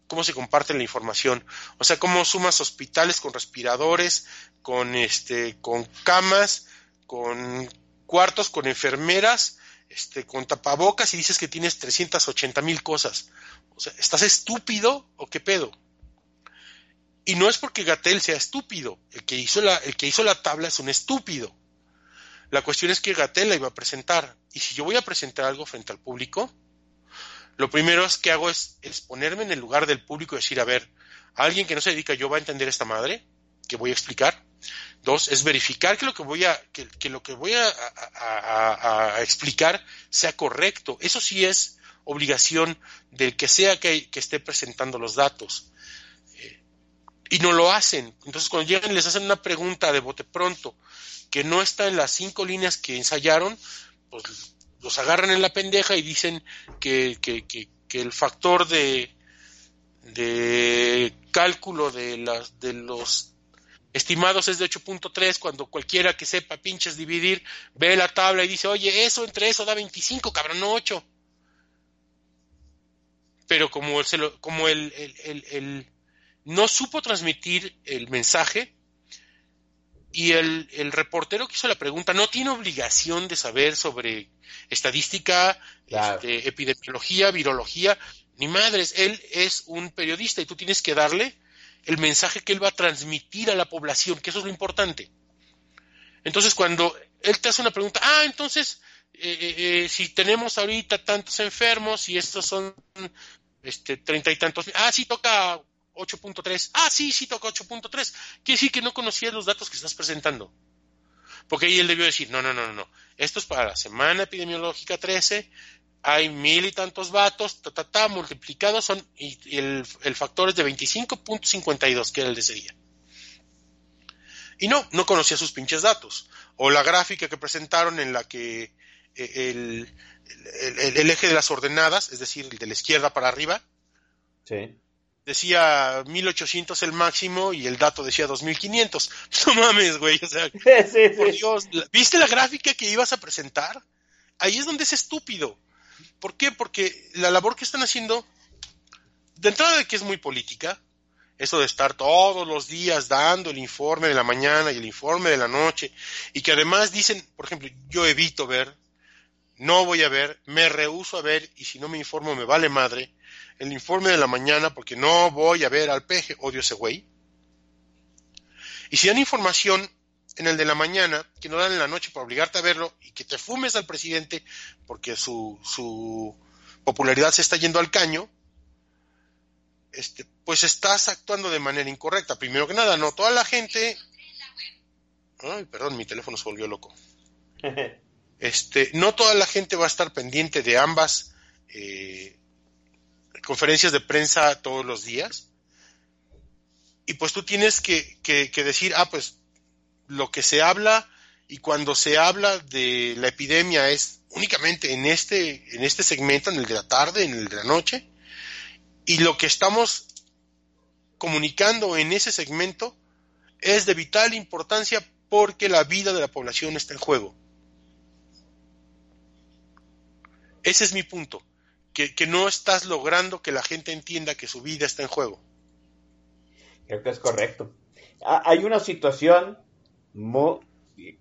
cómo se comparte la información. O sea, cómo sumas hospitales con respiradores, con, este, con camas, con cuartos, con enfermeras, este, con tapabocas y dices que tienes 380 mil cosas. O sea, ¿estás estúpido o qué pedo? Y no es porque Gatel sea estúpido. El que hizo la, el que hizo la tabla es un estúpido. La cuestión es que Gatel la iba a presentar. Y si yo voy a presentar algo frente al público, lo primero es que hago es, ponerme en el lugar del público y decir, a ver, alguien que no se dedica yo va a entender esta madre que voy a explicar. Dos, es verificar que lo que voy a, que, lo que voy a, a, explicar sea correcto. Eso sí es obligación del que sea que, esté presentando los datos. Y no lo hacen. Entonces cuando llegan les hacen una pregunta de bote pronto que no está en las cinco líneas que ensayaron, pues los agarran en la pendeja y dicen que, el factor de, de cálculo de, las, de los estimados es de 8.3 cuando cualquiera que sepa pinches dividir ve la tabla y dice, oye, eso entre eso da 25, cabrón, no 8 pero como, como el, no supo transmitir el mensaje y el, reportero que hizo la pregunta no tiene obligación de saber sobre estadística, este, epidemiología, virología, ni madres, él es un periodista y tú tienes que darle el mensaje que él va a transmitir a la población, que eso es lo importante. Entonces, cuando él te hace una pregunta, ah, entonces eh, eh, eh, si tenemos ahorita tantos enfermos y estos son este treinta y tantos, ah, sí toca 8.3, ah, sí, sí toca 8.3, quiere decir que no conocías los datos que estás presentando. Porque ahí él debió decir, no, no, no, no, esto es para la semana epidemiológica 13, hay mil y tantos vatos, ta, ta, ta, multiplicados son, y, el, el, factor es de 25.52, que era el de ese día. Y no, no conocía sus pinches datos. O la gráfica que presentaron en la que el, el, eje de las ordenadas, es decir, el de la izquierda para arriba, sí. Decía 1800 el máximo y el dato decía 2500. No mames, güey, o sea, por Dios, ¿viste la gráfica que ibas a presentar? Ahí es donde es estúpido. ¿Por qué? Porque la labor que están haciendo, de entrada de que es muy política, eso de estar todos los días dando el informe de la mañana y el informe de la noche, y que además dicen, por ejemplo, yo evito ver no voy a ver, me rehuso a ver y si no me informo me vale madre el informe de la mañana porque no voy a ver al peje, odio ese güey. Y si dan información en el de la mañana, que no dan en la noche para obligarte a verlo y que te fumes al presidente porque su, su popularidad se está yendo al caño, este, pues estás actuando de manera incorrecta. Primero que nada, no toda la gente... Ay, perdón, mi teléfono se volvió loco. Este, no toda la gente va a estar pendiente de ambas eh, conferencias de prensa todos los días. Y pues tú tienes que, decir, ah, pues lo que se habla y cuando se habla de la epidemia es únicamente en este, en este segmento, en el de la tarde, en el de la noche, y lo que estamos comunicando en ese segmento es de vital importancia porque la vida de la población está en juego. Ese es mi punto, que, no estás logrando que la gente entienda que su vida está en juego. Creo que es correcto. Hay una situación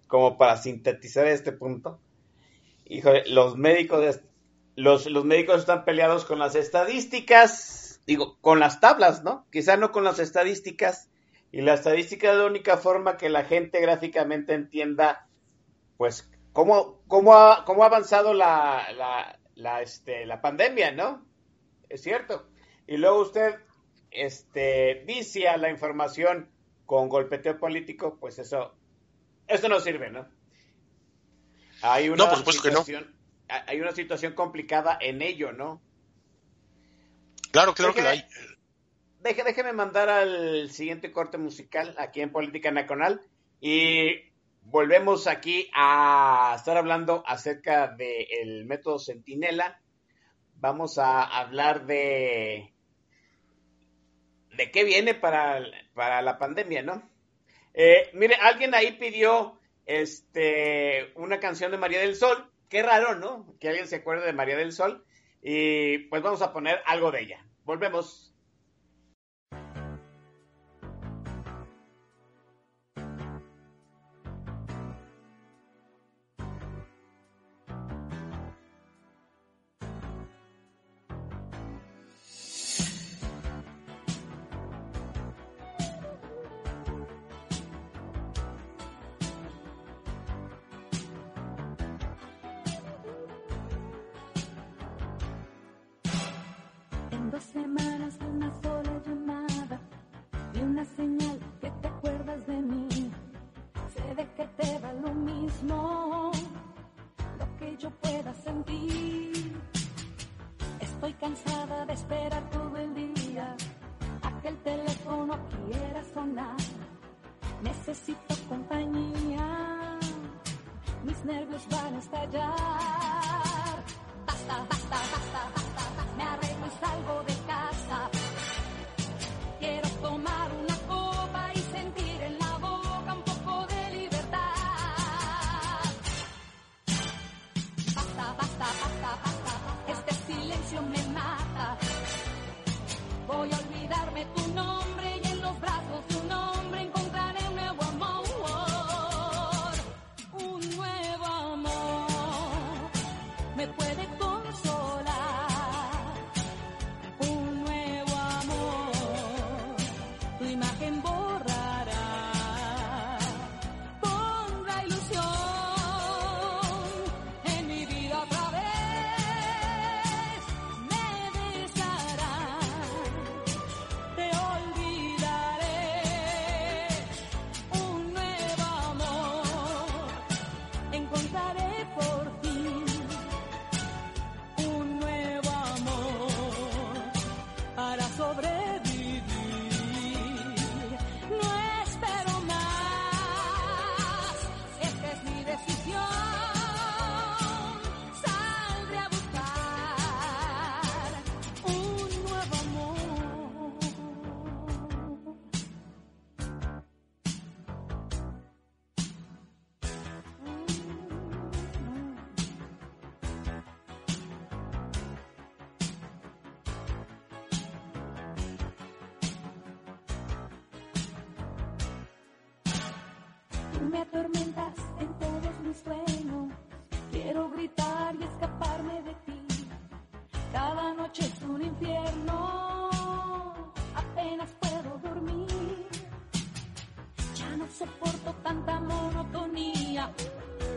como para sintetizar este punto. Híjole, los médicos los, médicos están peleados con las estadísticas, digo, con las tablas, ¿no? Quizá no con las estadísticas. Y la estadística es la única forma que la gente gráficamente entienda, pues, cómo, cómo, ha, cómo ha avanzado la, la, este, la pandemia, ¿no? Es cierto. Y luego usted este, vicia la información con golpeteo político, pues eso, eso no sirve, ¿no? Hay una no, por supuesto que no. Hay una situación complicada en ello, ¿no? Claro, claro que la hay. Deje, déjeme mandar al siguiente corte musical aquí en Política Nacional y volvemos aquí a estar hablando acerca del método Centinela. Vamos a hablar de de qué viene para, para la pandemia, ¿no? Eh, mire, alguien ahí pidió este una canción de María del Sol. Qué raro, ¿no? Que alguien se acuerde de María del Sol. Y pues vamos a poner algo de ella. Volvemos.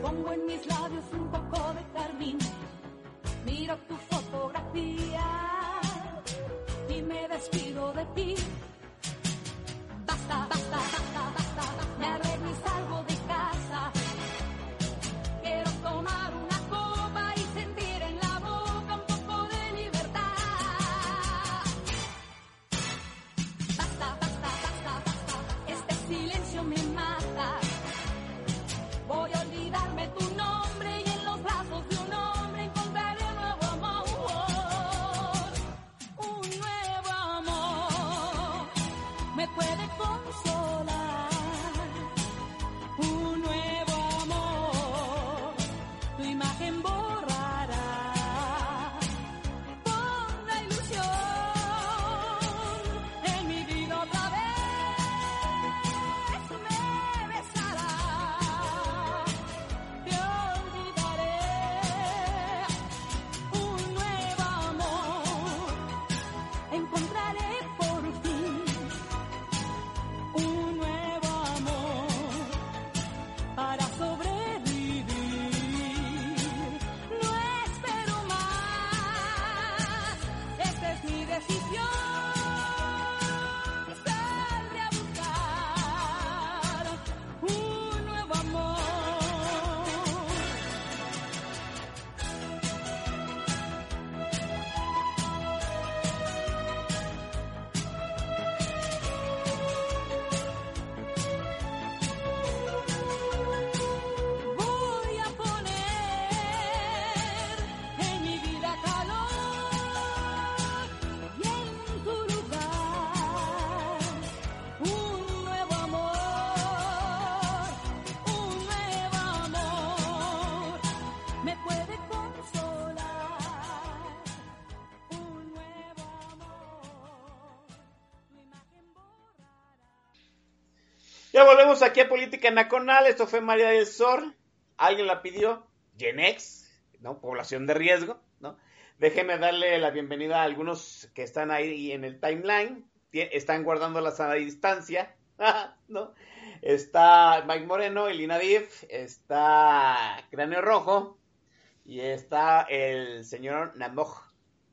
Pongo en mis labios un poco de carmín. Miro tu fotografía y me despido de ti. Basta, basta, basta, basta. Me arreglo y salgo de casa. Volvemos aquí a Política Nacional. Esto fue María del Sol. Alguien la pidió. Genex, ¿no? Población de riesgo, ¿no? Déjeme darle la bienvenida a algunos que están ahí en el timeline. Están guardando la sana distancia, ¿no? Está Mike Moreno, el INADIF, está Cráneo Rojo y está el señor Namoj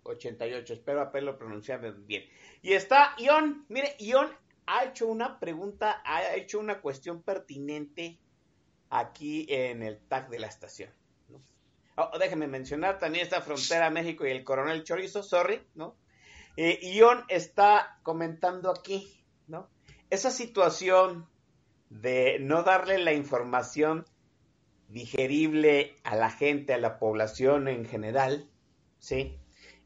88. Espero haberlo pronunciado bien. Y está Ion. Mire, Ion ha hecho una pregunta, ha hecho una cuestión pertinente aquí en el tag de la estación. Oh, déjeme mencionar también esta frontera México y el coronel Chorizo, sorry, ¿no? Eh, Ion está comentando aquí, ¿no? Esa situación de no darle la información digerible a la gente, a la población en general, ¿sí?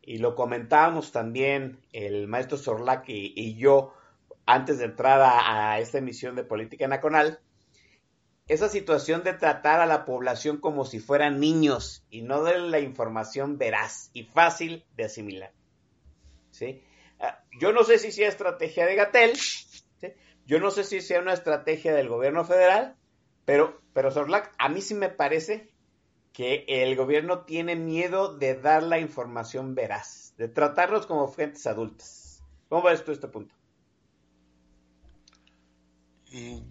Y lo comentábamos también el maestro Sorlac y, y yo antes de entrar a, esta emisión de Política Nacional, esa situación de tratar a la población como si fueran niños y no de la información veraz y fácil de asimilar. ¿sí? Yo no sé si sea estrategia de Gatel, yo no sé si sea una estrategia del gobierno federal, pero, pero Sorlac, a mí sí me parece que el gobierno tiene miedo de dar la información veraz, de tratarlos como gentes adultas. ¿Cómo ves tú este punto?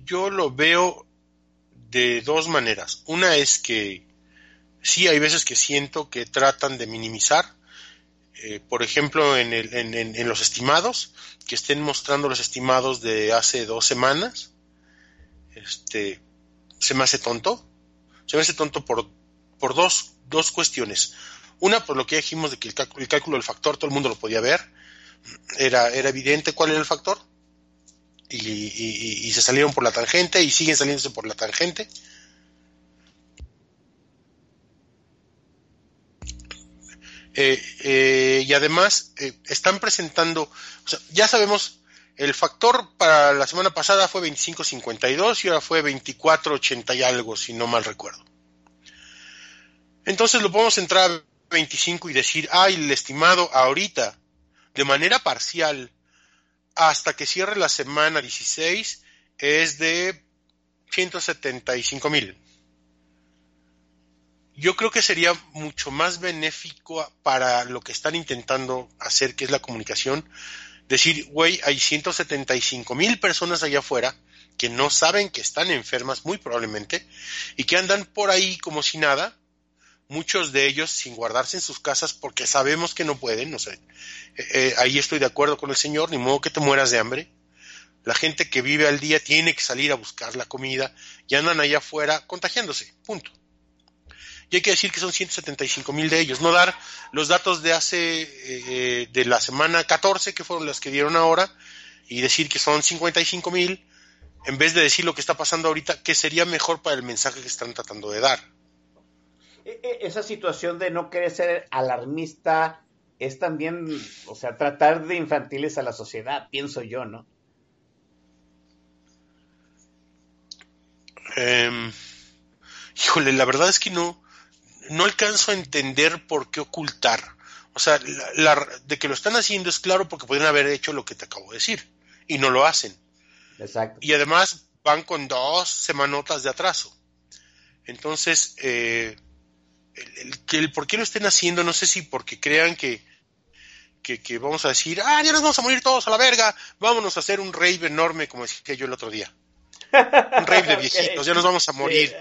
Yo lo veo de dos maneras. Una es que sí hay veces que siento que tratan de minimizar, eh, por ejemplo, en, el, en, los estimados, que estén mostrando los estimados de hace dos semanas. Este, se me hace tonto. Se me hace tonto por, por dos, dos cuestiones. Una, por lo que dijimos de que el cálculo, el cálculo del factor todo el mundo lo podía ver. Era, era evidente cuál era el factor. Y, y, y, se salieron por la tangente y siguen saliéndose por la tangente. Eh, eh, y además eh, están presentando, o sea, ya sabemos, el factor para la semana pasada fue 25.52 y ahora fue 24.80 y algo, si no mal recuerdo. Entonces lo podemos entrar a 25 y decir, ay, el estimado ahorita, de manera parcial, hasta que cierre la semana 16 es de 175 mil. Yo creo que sería mucho más benéfico para lo que están intentando hacer, que es la comunicación, decir, güey, hay 175 mil personas allá afuera que no saben que están enfermas, muy probablemente, y que andan por ahí como si nada, muchos de ellos sin guardarse en sus casas porque sabemos que no pueden, no sé. Eh, eh, ahí estoy de acuerdo con el Señor, ni modo que te mueras de hambre. La gente que vive al día tiene que salir a buscar la comida y andan allá afuera contagiándose, punto. Y hay que decir que son 175 mil de ellos, no dar los datos de hace, eh, de la semana 14, que fueron las que dieron ahora, y decir que son 55 mil, en vez de decir lo que está pasando ahorita, que sería mejor para el mensaje que están tratando de dar. E, e, esa situación de no querer ser alarmista es también, o sea, tratar de infantiles a la sociedad, pienso yo, ¿no? Eh, híjole, la verdad es que no, no alcanzo a entender por qué ocultar. O sea, la, de que lo están haciendo es claro porque pueden haber hecho lo que te acabo de decir y no lo hacen. Exacto. Y además van con dos semanotas de atraso. Entonces, eh, el, el, por qué lo estén haciendo, no sé si porque crean que, que, que, vamos a decir, ah, ya nos vamos a morir todos a la verga, vámonos a hacer un rave enorme, como decía yo el otro día. Un rave de viejitos, okay. ya nos vamos a morir.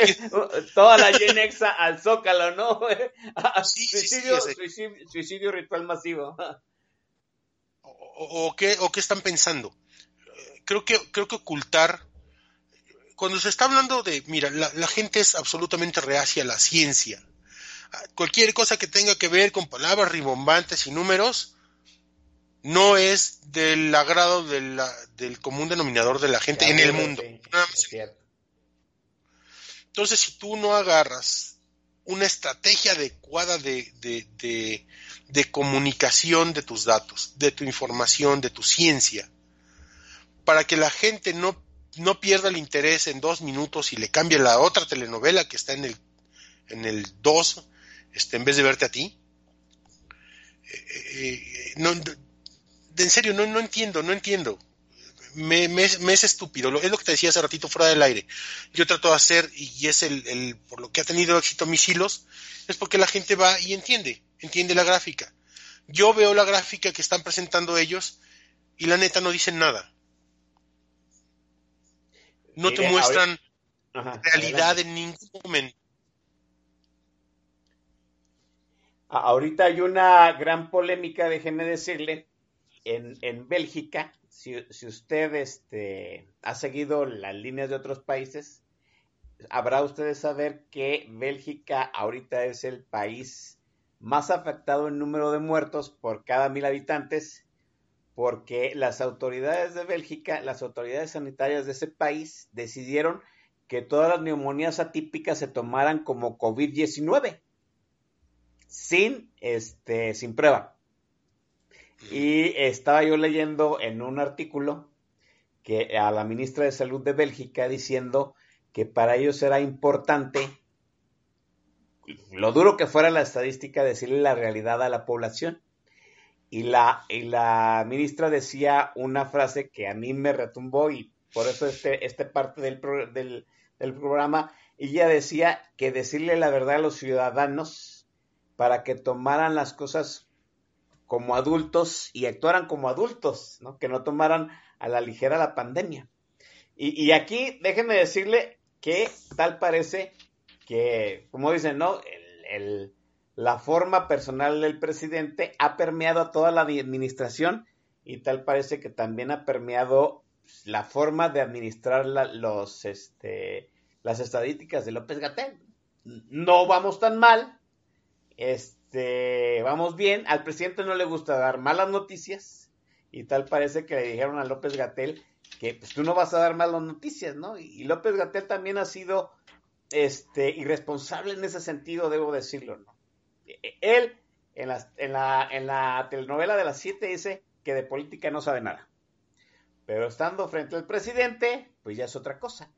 Toda la Genexa al zócalo, ¿no? Sí, suicidio, sí, suicidio, suicidio, ritual masivo. O, o, qué, ¿O qué están pensando? Creo que, creo que ocultar cuando se está hablando de, mira, la, la, gente es absolutamente reacia a la ciencia. Cualquier cosa que tenga que ver con palabras rimbombantes y números no es del agrado de la, del común denominador de la gente en el mundo. Entonces, si tú no agarras una estrategia adecuada de, de, de, de comunicación de tus datos, de tu información, de tu ciencia, para que la gente no no pierda el interés en dos minutos y le cambie la otra telenovela que está en el en el 2 este, en vez de verte a ti. Eh, eh, no, en serio, no, no entiendo, no entiendo. Me, me, es estúpido. Es lo que te decía hace ratito fuera del aire. Yo trato de hacer, y es el, el, por lo que ha tenido éxito mis hilos, es porque la gente va y entiende, entiende la gráfica. Yo veo la gráfica que están presentando ellos y la neta no dicen nada no te muestran Ajá, realidad adelante. en ningún momento. Ahorita hay una gran polémica, déjeme decirle, en, en Bélgica, si, si, usted este, ha seguido las líneas de otros países, habrá usted de saber que Bélgica ahorita es el país más afectado en número de muertos por cada mil habitantes porque las autoridades de Bélgica, las autoridades sanitarias de ese país decidieron que todas las neumonías atípicas se tomaran como COVID-19 sin este sin prueba. Y estaba yo leyendo en un artículo que a la ministra de Salud de Bélgica diciendo que para ellos era importante lo duro que fuera la estadística decirle la realidad a la población y la, y la ministra decía una frase que a mí me retumbó y por eso este, este parte del, pro, del, del programa, ella decía que decirle la verdad a los ciudadanos para que tomaran las cosas como adultos y actuaran como adultos, ¿no? que no tomaran a la ligera la pandemia. Y, y aquí déjenme decirle que tal parece que, como dicen, ¿no? El, la forma personal del presidente ha permeado a toda la administración y tal parece que también ha permeado la forma de administrar la, los, este, las estadísticas de López Gatel. No vamos tan mal, este, vamos bien. Al presidente no le gusta dar malas noticias y tal parece que le dijeron a López Gatel que pues tú no vas a dar malas noticias, ¿no? Y López Gatel también ha sido este irresponsable en ese sentido, debo decirlo, ¿no? Él en la, en, la, en la telenovela de las 7 dice que de política no sabe nada. Pero estando frente al presidente, pues ya es otra cosa.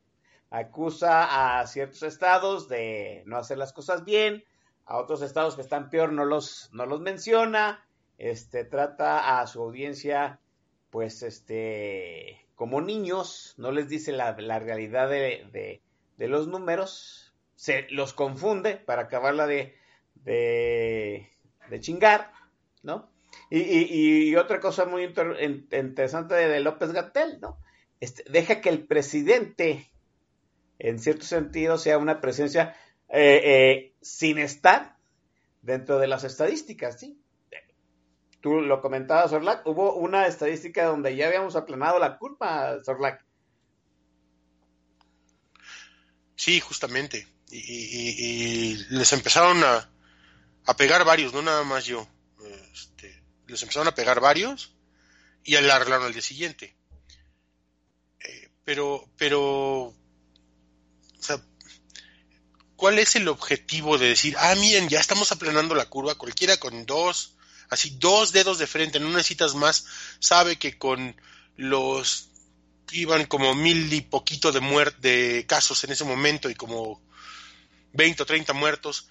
Acusa a ciertos estados de no hacer las cosas bien, a otros estados que están peor no los, menciona, este, trata a su audiencia, pues, este, como niños, no les dice la, realidad de, de, los números, se los confunde para acabarla de, de, chingar, ¿no? Y, otra cosa muy inter, interesante de, López Gatel, ¿no? Este, deja que el presidente, en cierto sentido, sea una presencia eh, eh, sin estar dentro de las estadísticas, ¿sí? Tú lo comentabas, Sorlac, hubo una estadística donde ya habíamos aplanado la curva, Sorlac. Sí, justamente. Y les empezaron a, a, pegar varios, no nada más yo. Este, les empezaron a pegar varios y la arreglaron al día siguiente. Eh, pero, pero, o sea, ¿cuál es el objetivo de decir, ah, miren, ya estamos aplanando la curva, cualquiera con dos, así dos dedos de frente, no necesitas más, sabe que con los iban como mil y poquito de de casos en ese momento y como 20 o 30 muertos,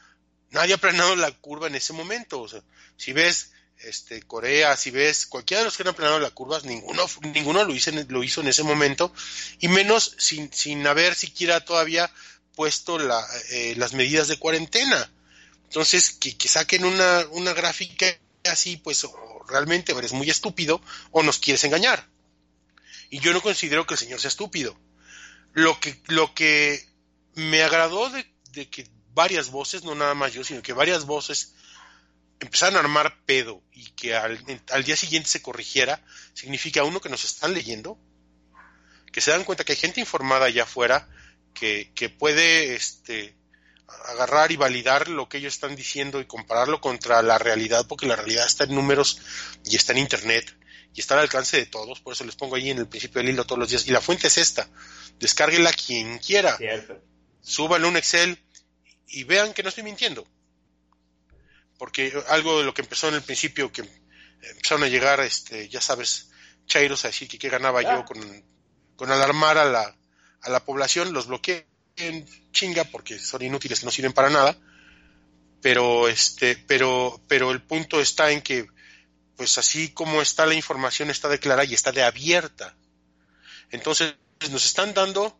nadie ha aplanado la curva en ese momento. O sea, si ves este, Corea, si ves cualquiera de los que han aplanado la curva, ninguno, ninguno lo, hizo, lo hizo en ese momento, y menos sin, sin haber siquiera todavía puesto la, eh, las medidas de cuarentena. Entonces, que, que saquen una, una gráfica así, pues o realmente eres muy estúpido o nos quieres engañar. Y yo no considero que el señor sea estúpido. Lo que, lo que me agradó de, de que varias voces, no nada más yo, sino que varias voces empezaron a armar pedo y que al, al, día siguiente se corrigiera, significa uno que nos están leyendo, que se dan cuenta que hay gente informada allá afuera que, que puede este, agarrar y validar lo que ellos están diciendo y compararlo contra la realidad, porque la realidad está en números y está en Internet y está al alcance de todos, por eso les pongo ahí en el principio del hilo todos los días. Y la fuente es esta, descárguela quien quiera, súbanle un Excel y vean que no estoy mintiendo. Porque algo de lo que empezó en el principio, que empezaron a llegar, este, ya sabes, chairos a decir que qué ganaba yo con, con alarmar a la, a la población, los bloqueé en chinga porque son inútiles, no sirven para nada. Pero este, pero, pero el punto está en que, pues así como está la información, está declarada y está de abierta. Entonces, nos están dando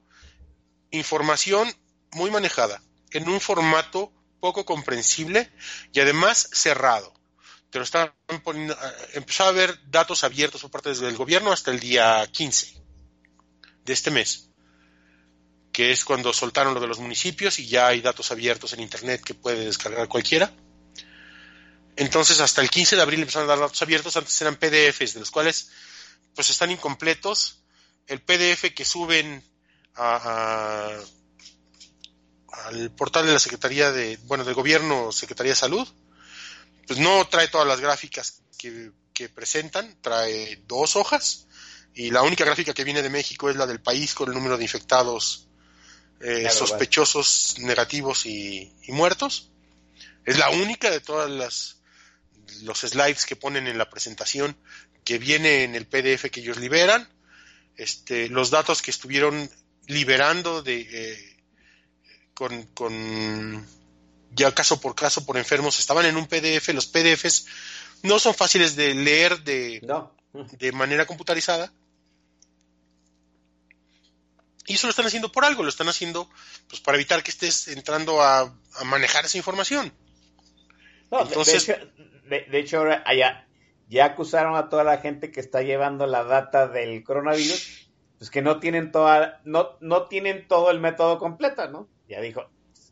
información muy manejada, en un formato poco comprensible y además cerrado. Te están poniendo, empezó a haber datos abiertos por parte del gobierno hasta el día 15 de este mes que es cuando soltaron lo de los municipios y ya hay datos abiertos en Internet que puede descargar cualquiera. Entonces, hasta el 15 de abril empezaron a dar datos abiertos, antes eran PDFs, de los cuales pues están incompletos. El PDF que suben a, al portal de la Secretaría de, bueno, del Gobierno, Secretaría de Salud, pues no trae todas las gráficas que, que presentan, trae dos hojas, y la única gráfica que viene de México es la del país con el número de infectados eh, claro, sospechosos vale. negativos y, y, muertos. Es la única de todas las los slides que ponen en la presentación que viene en el PDF que ellos liberan. Este, los datos que estuvieron liberando de eh, con, con ya caso por caso por enfermos estaban en un PDF. Los PDFs no son fáciles de leer de, no. de manera computarizada y eso lo están haciendo por algo, lo están haciendo pues para evitar que estés entrando a, a manejar esa información. No, Entonces, de, hecho, de, de hecho allá, ya acusaron a toda la gente que está llevando la data del coronavirus, pues que no tienen toda, no, no tienen todo el método completo, ¿no? Ya dijo,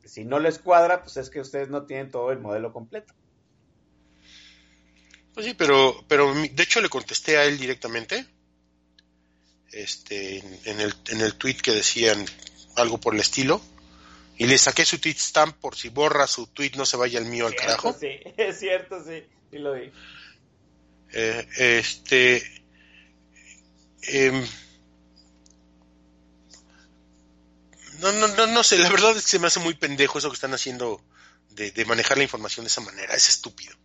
si no les cuadra, pues es que ustedes no tienen todo el modelo completo. Pues sí, pero, pero de hecho le contesté a él directamente este, en, el, en el tweet que decían algo por el estilo. Y le saqué su tweet stamp por si borra su tweet no se vaya el mío al carajo. Sí, es cierto, sí, sí lo vi. Eh, este. Eh, no, no, no, no sé, la verdad es que se me hace muy pendejo eso que están haciendo de, de manejar la información de esa manera, es estúpido.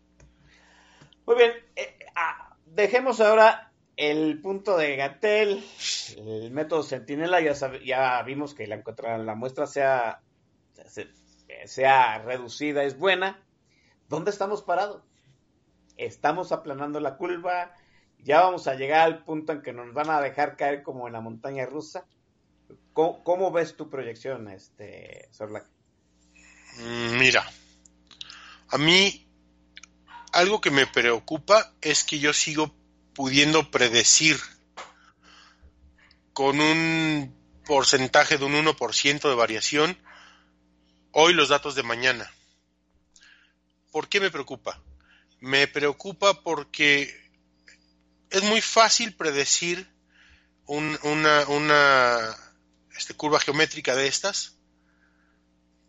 Muy bien, eh, ah, dejemos ahora el punto de Gatel, el método Centinela, ya, ya vimos que la, la muestra sea, sea reducida, es buena. ¿Dónde estamos parados? Estamos aplanando la curva, ya vamos a llegar al punto en que nos van a dejar caer como en la montaña rusa. ¿Cómo, ves tu proyección, este, Sorlac? Mm, Mira, a mí algo que me preocupa es que yo sigo pudiendo predecir con un porcentaje de un 1% de variación hoy los datos de mañana. ¿Por qué me preocupa? Me preocupa porque es muy fácil predecir un- una, una este, curva geométrica de estas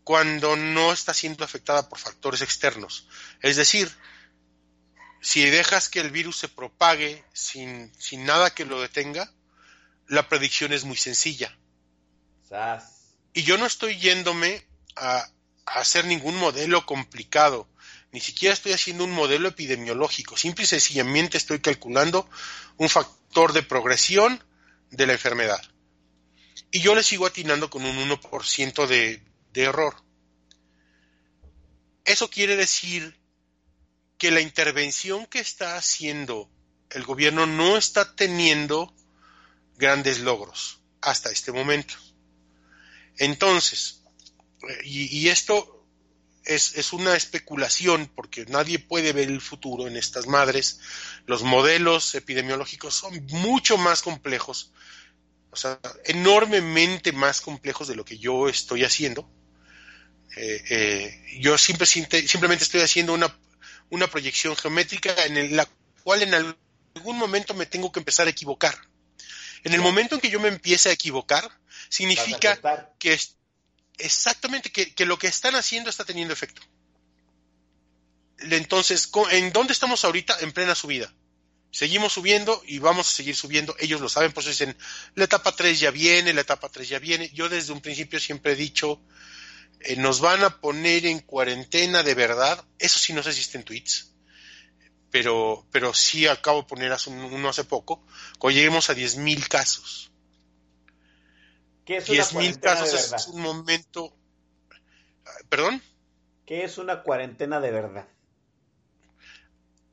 cuando no está siendo afectada por factores externos. Es decir, si dejas que el virus se propague sin, sin nada que lo detenga, la predicción es muy sencilla. Sas. Y yo no estoy yéndome a, a hacer ningún modelo complicado, ni siquiera estoy haciendo un modelo epidemiológico, simple y sencillamente estoy calculando un factor de progresión de la enfermedad. Y yo le sigo atinando con un 1% de, de error. Eso quiere decir que la intervención que está haciendo el gobierno no está teniendo grandes logros hasta este momento. Entonces, eh, y, esto es, es, una especulación porque nadie puede ver el futuro en estas madres. Los modelos epidemiológicos son mucho más complejos, o sea, enormemente más complejos de lo que yo estoy haciendo. Eh, eh, yo simple, simplemente estoy haciendo una, una proyección geométrica en el, la cual en algún momento me tengo que empezar a equivocar. En el momento en que yo me empiece a equivocar, significa que es, exactamente que, que, lo que están haciendo está teniendo efecto. Entonces, ¿en dónde estamos ahorita? En plena subida. Seguimos subiendo y vamos a seguir subiendo. Ellos lo saben, por eso dicen, la etapa 3 ya viene, la etapa 3 ya viene. Yo desde un principio siempre he dicho, eh, nos van a poner en cuarentena de verdad. Eso sí no sé si está en tweets pero, pero sí acabo de poner hace uno hace poco, cuando lleguemos a 10.000 casos. ¿Qué es 10.000 casos es, es un momento... ¿Perdón? ¿Qué es una cuarentena de verdad?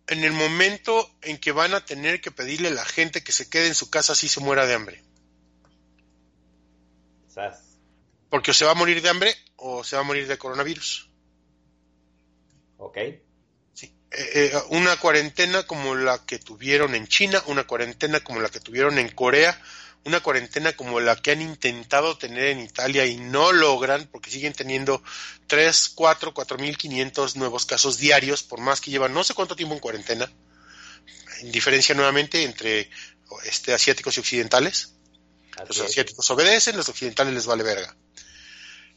En el momento en que van a tener que pedirle a la gente que se quede en su casa si se muera de hambre. Porque o se va a morir de hambre o se va a morir de coronavirus. Ok. Sí. Eh, eh, una cuarentena como la que tuvieron en China, una cuarentena como la que tuvieron en Corea, una cuarentena como la que han intentado tener en Italia y no logran porque siguen teniendo 3, 4, 4.500 nuevos casos diarios, por más que llevan no sé cuánto tiempo en cuarentena, en diferencia nuevamente entre este, asiáticos y occidentales. Así los asiáticos es. obedecen, los occidentales les vale verga.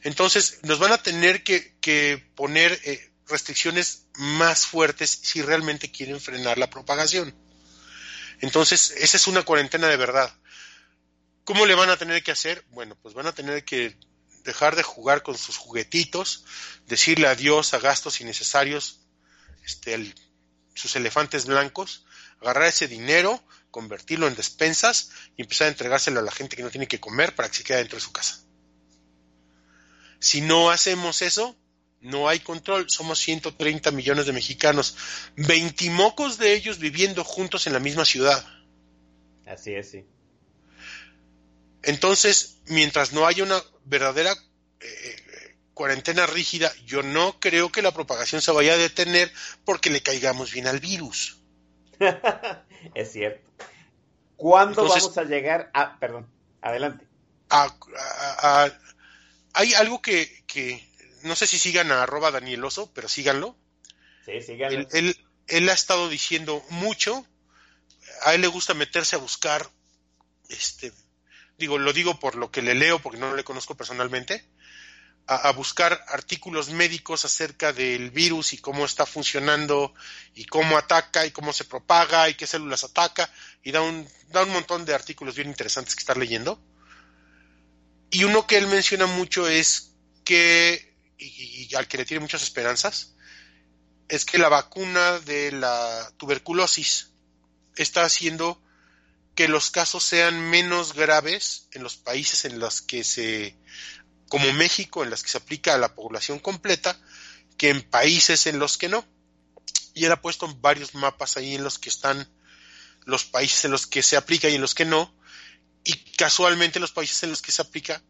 Entonces, nos van a tener que, que poner eh, restricciones más fuertes si realmente quieren frenar la propagación. Entonces, esa es una cuarentena de verdad. ¿Cómo le van a tener que hacer? Bueno, pues van a tener que dejar de jugar con sus juguetitos, decirle adiós a gastos innecesarios, este, sus elefantes blancos, agarrar ese dinero, convertirlo en despensas y empezar a entregárselo a la gente que no tiene que comer para que se quede dentro de su casa. Si no hacemos eso, no hay control. Somos 130 millones de mexicanos, veintimocos de ellos viviendo juntos en la misma ciudad. Así es, sí. Entonces, mientras no haya una verdadera eh, cuarentena rígida, yo no creo que la propagación se vaya a detener porque le caigamos bien al virus. es cierto. ¿Cuándo Entonces, vamos a llegar a... Perdón, adelante. A, a, a, hay algo que, que, no sé si sigan a arroba Danieloso, pero síganlo. Sí, síganlo. Él, él, él, ha estado diciendo mucho. A él le gusta meterse a buscar, este, digo, lo digo por lo que le leo, porque no le conozco personalmente, a, buscar artículos médicos acerca del virus y cómo está funcionando y cómo ataca y cómo se propaga y qué células ataca y da un, da un montón de artículos bien interesantes que estar leyendo. Y uno que él menciona mucho es que, y, al que le tiene muchas esperanzas, es que la vacuna de la tuberculosis está haciendo que los casos sean menos graves en los países en los que se, como México, en los que se aplica a la población completa, que en países en los que no. Y él ha puesto varios mapas ahí en los que están los países en los que se aplica y en los que no, y casualmente los países en los que se aplica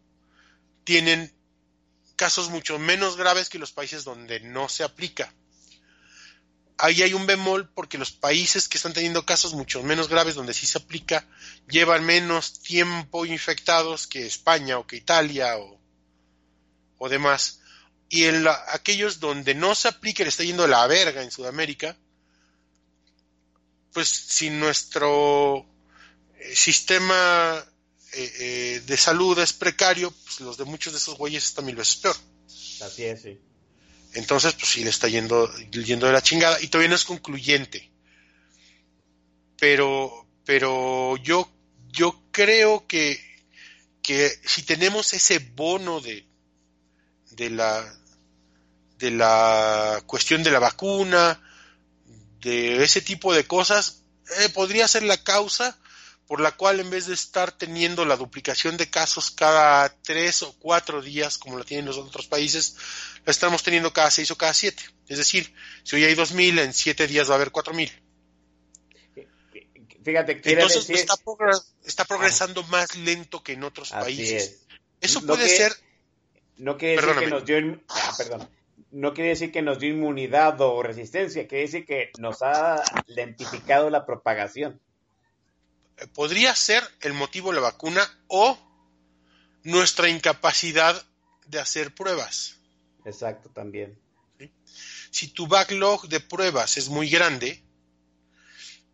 tienen casos mucho menos graves que los países donde no se aplica. Ahí hay un bemol porque los países que están teniendo casos mucho menos graves donde sí se aplica llevan menos tiempo infectados que España o que Italia o, o demás. Y en la- aquellos donde no se aplica le está yendo la verga en Sudamérica, pues si nuestro eh, sistema eh, eh, de salud es precario, pues los de muchos de esos güeyes están mil veces peor. Así es, sí. Entonces, pues sí le está yendo, yendo de la chingada y todavía no es concluyente. Pero, pero yo, yo creo que, que si tenemos ese bono de, de la, de la cuestión de la vacuna, de ese tipo de cosas, eh, podría ser la causa por la cual en vez de estar teniendo la duplicación de casos cada tres o cuatro días, como la tienen los otros países, la estamos teniendo cada seis o cada siete. Es decir, si hoy hay dos mil, en siete días va a haber cuatro mil. Fíjate, Entonces decir... está, está progresando más lento que en otros países. es. Eso puede que- ser, No quiere decir que nos dio... ah, perdón. No quiere decir que nos dio inmunidad o resistencia, quiere decir que nos ha lentificado la propagación. Podría ser el motivo la vacuna o nuestra incapacidad de hacer pruebas. Exacto, también. si tu backlog de pruebas es muy grande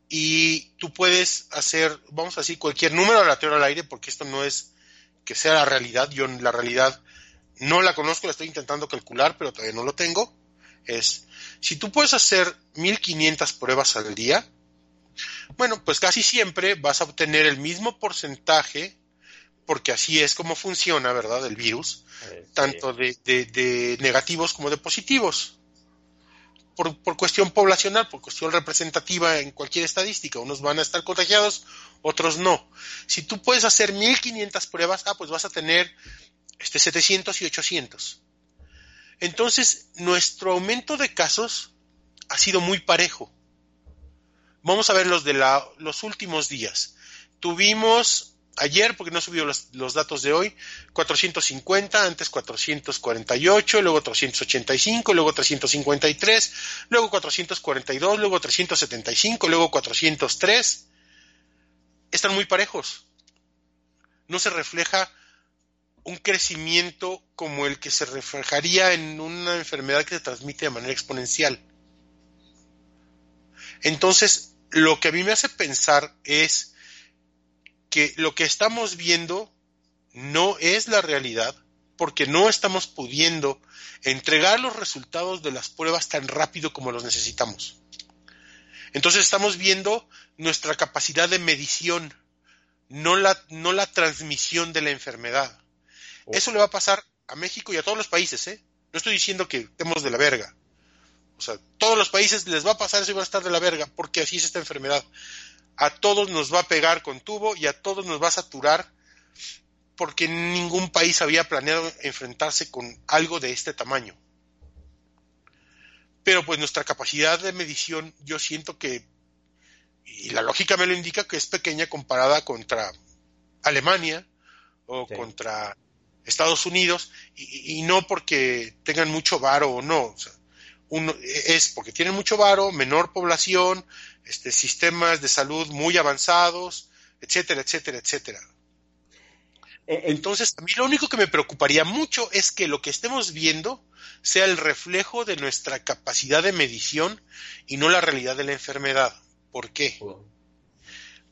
y tú puedes hacer, vamos a decir, cualquier número aleatorio al aire, porque esto no es que sea la realidad, yo la realidad no la conozco, la estoy intentando calcular, pero todavía no lo tengo, es, si tú puedes hacer 1500 pruebas al día, bueno, pues casi siempre vas a obtener el mismo porcentaje, porque así es como funciona, ¿verdad?, el virus, Eh, sí. tanto de, de- de negativos como de positivos. Por, por cuestión poblacional, por cuestión representativa en cualquier estadística. Unos van a estar contagiados, otros no. Si tú puedes hacer 1500 pruebas, ah, pues vas a tener este 700 y 800. Entonces, nuestro aumento de casos ha sido muy parejo. Vamos a ver los de los últimos días. Tuvimos ayer, porque no subió los, los datos de hoy, 450, antes 448, luego 385, luego 353, luego 442, luego 375, luego 403. Están muy parejos. No se refleja un crecimiento como el que se reflejaría en una enfermedad que se transmite de manera exponencial. Entonces, lo que a mí me hace pensar es que lo que estamos viendo no es la realidad porque no estamos pudiendo entregar los resultados de las pruebas tan rápido como los necesitamos. Entonces estamos viendo nuestra capacidad de medición, no la, no la transmisión de la enfermedad. Eso le va a pasar a México y a todos los países, ¿eh? No estoy diciendo que estemos de la verga. O sea, todos los países les va a pasar eso y van a estar de la verga, porque así es esta enfermedad. A todos nos va a pegar con tubo y a todos nos va a saturar, porque ningún país había planeado enfrentarse con algo de este tamaño. Pero pues nuestra capacidad de medición, yo siento que, y la lógica me lo indica, que es pequeña comparada contra Alemania o Sí. contra Estados Unidos, y, y no porque tengan mucho varo o no. O sea, uno, es porque tienen mucho varo, menor población, este, sistemas de salud muy avanzados, etcétera, etcétera, etcétera. Eh, eh, Entonces, a mí lo único que me preocuparía mucho es que lo que estemos viendo sea el reflejo de nuestra capacidad de medición y no la realidad de la enfermedad. ¿Por qué?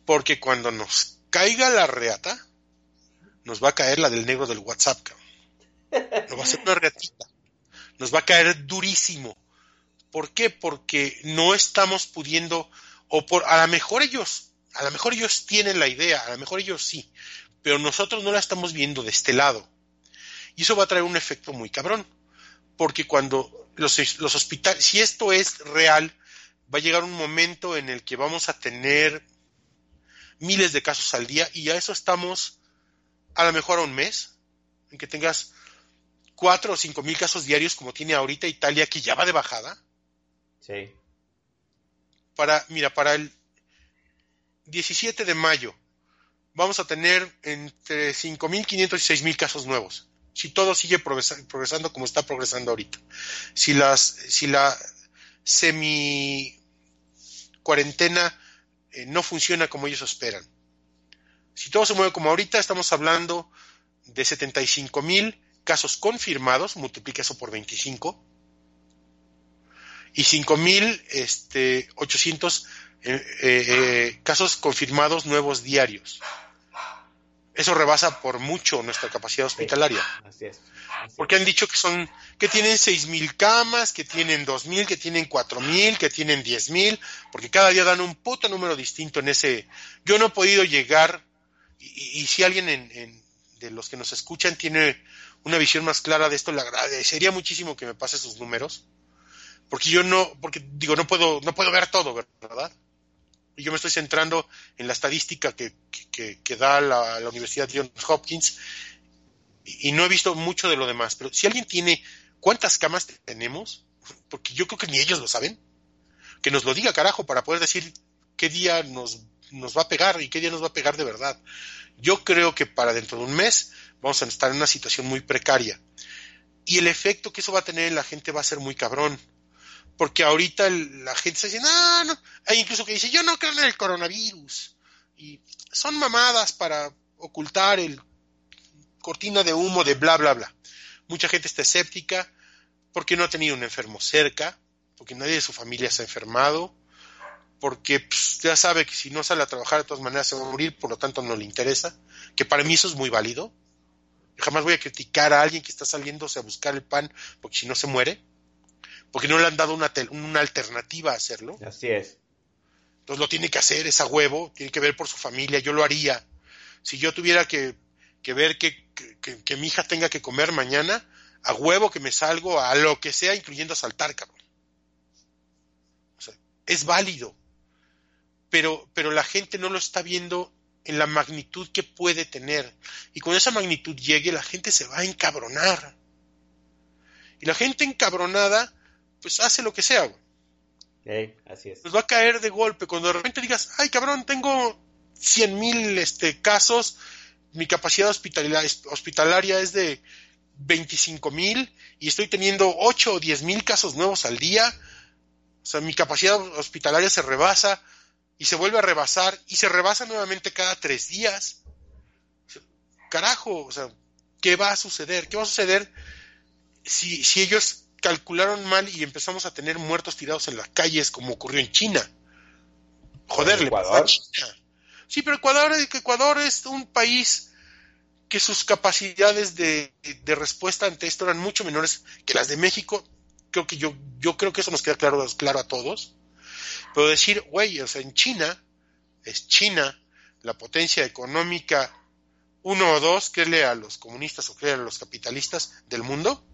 Porque cuando nos caiga la reata, nos va a caer la del negro del WhatsApp. cabrón. Nos va a hacer una reatita. Nos va a caer durísimo. ¿Por qué? Porque no estamos pudiendo, o por, a lo mejor ellos, a lo mejor ellos tienen la idea, a lo mejor ellos sí, pero nosotros no la estamos viendo de este lado. Y eso va a traer un efecto muy cabrón. Porque cuando los, hospitales, si esto es real, va a llegar un momento en el que vamos a tener miles de casos al día y a eso estamos a lo mejor a un mes, en que tengas cuatro o cinco mil casos diarios como tiene ahorita Italia, que ya va de bajada. Sí. Para, mira, para el 17 de mayo vamos a tener entre 5.500 y 6.000 casos nuevos. Si todo sigue progresando como está progresando ahorita. Si, las, si la semi cuarentena eh, no funciona como ellos esperan. Si todo se mueve como ahorita, estamos hablando de 75.000 casos confirmados, multiplica eso por 25, y 5.800 este, eh, eh, casos confirmados nuevos diarios. Eso rebasa por mucho nuestra capacidad hospitalaria. así es. Porque han dicho que son, que tienen 6.000 camas, que tienen 2.000, que tienen 4.000, que tienen 10.000, porque cada día dan un puto número distinto en ese. Yo no he podido llegar, y, si alguien de los que nos escuchan tiene una visión más clara de esto, le agradecería muchísimo que me pase sus números, porque yo no, porque digo, no puedo, no puedo ver todo, ¿verdad? Y yo me estoy centrando en la estadística que, que, da la, la Universidad Johns Hopkins y no he visto mucho de lo demás, pero si alguien tiene cuántas camas tenemos, porque yo creo que ni ellos lo saben, que nos lo diga carajo para poder decir qué día nos, nos va a pegar y qué día nos va a pegar de verdad. Yo creo que para dentro de un mes vamos a estar en una situación muy precaria. Y el efecto que eso va a tener en la gente va a ser muy cabrón. Porque ahorita la gente está diciendo, ah, no, hay incluso que dice, yo no creo en el coronavirus. Y son mamadas para ocultar el cortina de humo de bla, bla, bla. Mucha gente está escéptica porque no ha tenido un enfermo cerca, porque nadie de su familia se ha enfermado, porque pues, ya sabe que si no sale a trabajar de todas maneras se va a morir, por lo tanto no le interesa, que para mí eso es muy válido. jamás voy a criticar a alguien que está saliéndose a buscar el pan porque si no se muere, porque no le han dado una, una alternativa a hacerlo. Así es. Entonces lo tiene que hacer, es a huevo, tiene que ver por su familia, yo lo haría. Si yo tuviera que que ver que, que, mi hija tenga que comer mañana, a huevo que me salgo a lo que sea, incluyendo a saltar, cabrón. O sea, es válido, pero, pero la gente no lo está viendo en la magnitud que puede tener. Y cuando esa magnitud llegue, la gente se va a encabronar. Y la gente encabronada, pues hace lo que sea, güey. así es. Pues va a caer de golpe. Cuando de repente digas, ay cabrón, tengo cien mil este, casos mi capacidad hospitalaria es de 25 mil y estoy teniendo 8 o 10 mil casos nuevos al día. O sea, mi capacidad hospitalaria se rebasa y se vuelve a rebasar y se rebasa nuevamente cada tres días. Carajo, o sea, ¿qué va a suceder? ¿Qué va a suceder si, si ellos calcularon mal y empezamos a tener muertos tirados en las calles como ocurrió en China? Joder, le a China. Sí, pero Ecuador, Ecuador es un país que sus capacidades de, respuesta ante esto eran mucho menores que las de México. Creo que yo, yo creo que eso nos queda claro, claro a todos. Pero decir, güey, o sea, en China, es China la potencia económica uno o dos, créele a los comunistas o créele a los capitalistas del mundo.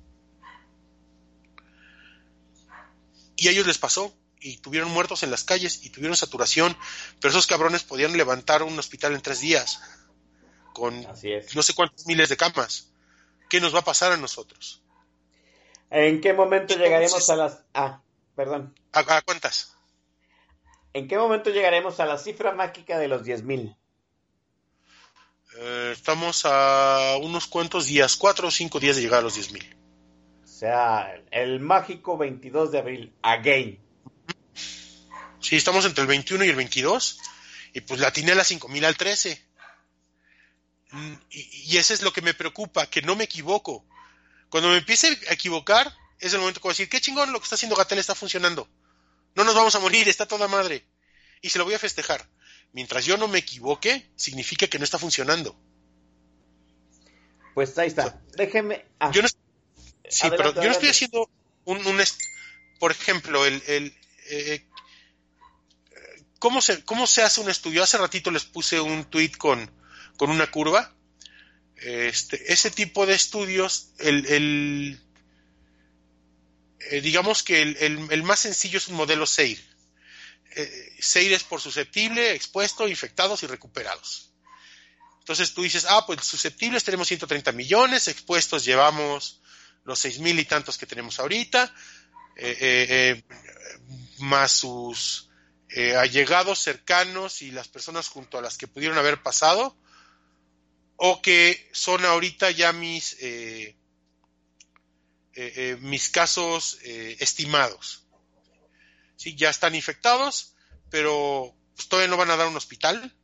Y a ellos les pasó y tuvieron muertos en las calles y tuvieron saturación, pero esos cabrones podían levantar un hospital en tres días con no sé cuántos miles de camas. ¿Qué nos va a pasar a nosotros? ¿En qué momento llegaremos a las... Ah, perdón. ¿A, cuántas? ¿En qué momento llegaremos a la cifra mágica de los 10.000? Eh, estamos a unos cuantos días, cuatro o cinco días de llegar a los 10.000. O sea, el mágico 22 de abril, again. Sí, estamos entre el 21 y el 22. Y pues la tiene a las 5000 al 13. Mm, y, y eso es lo que me preocupa, que no me equivoco. Cuando me empiece a equivocar, es el momento que voy a decir, qué chingón lo que está haciendo Gatel está funcionando. No nos vamos a morir, está toda madre. Y se lo voy a festejar. Mientras yo no me equivoque, significa que no está funcionando. Pues ahí está. Déjeme. Ah. Yo no, sí, pero yo no estoy haciendo un, por ejemplo, el, el eh, ¿cómo se, ¿cómo se hace un estudio? Hace ratito les puse un tweet con, con una curva. Este, ese tipo de estudios, el, el eh, digamos que el, el, más sencillo es un modelo SEIR. Eh, SEIR es por susceptible, expuesto, infectados y recuperados. Entonces tú dices, ah, pues susceptibles tenemos 130 millones, expuestos llevamos los seis mil y tantos que tenemos ahorita, eh, más sus eh, allegados, cercanos y las personas junto a las que pudieron haber pasado, o que son ahorita ya mis, eh, eh, eh, mis casos eh, estimados. Sí, ya están infectados, pero pues, todavía no van a dar un hospital.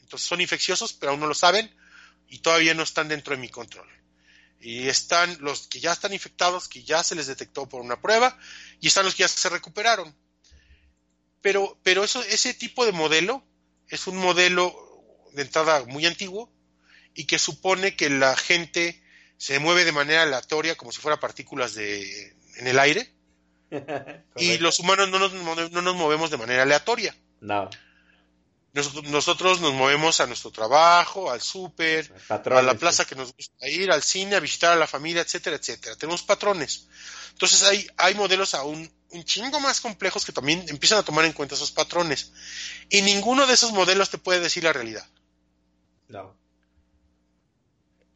Entonces son infecciosos, pero aún no lo saben y todavía no están dentro de mi control. Y están los que ya están infectados, que ya se les detectó por una prueba, y están los que ya se recuperaron. Pero, pero eso, ese tipo de modelo es un modelo de entrada muy antiguo y que supone que la gente se mueve de manera aleatoria como si fuera partículas de, en el aire y los humanos no nos, no nos movemos de manera aleatoria. No. Nosotros, nosotros nos movemos a nuestro trabajo, al súper, a la plaza que nos gusta ir, al cine, a visitar a la familia, etcétera, etcétera. Tenemos patrones. Entonces hay, hay modelos aún un chingo más complejos que también empiezan a tomar en cuenta esos patrones. Y ninguno de esos modelos te puede decir la realidad. No.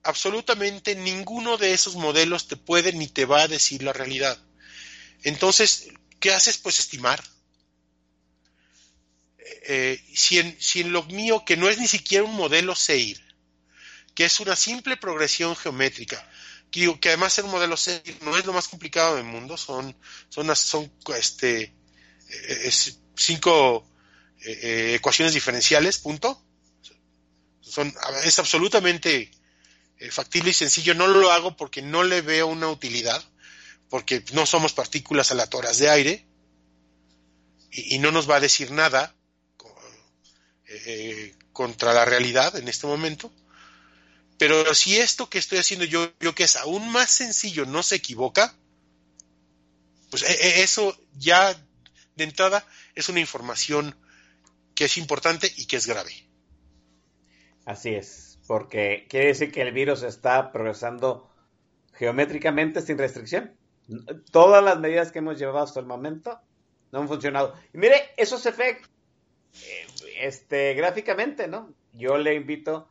Absolutamente ninguno de esos modelos te puede ni te va a decir la realidad. Entonces, ¿qué haces? Pues estimar. Eh, si, en, lo mío, que no es ni siquiera un modelo SEIR, que es una simple progresión geométrica, que, que además un modelo SEIR no es lo más complicado del mundo, son, son, son este, es cinco eh, ecuaciones diferenciales, punto. Son, es absolutamente eh, factible y sencillo. No lo hago porque no le veo una utilidad, porque no somos partículas aleatorias de aire y no nos va a decir nada eh, contra la realidad en este momento. Pero si esto que estoy haciendo yo, yo que es aún más sencillo, no se equivoca, pues eh, eso ya de entrada es una información que es importante y que es grave. Así es, porque quiere decir que el virus está progresando geométricamente sin restricción. Todas las medidas que hemos llevado hasta el momento no han funcionado. Y mire, eso se ve este, gráficamente, ¿no? Yo le invito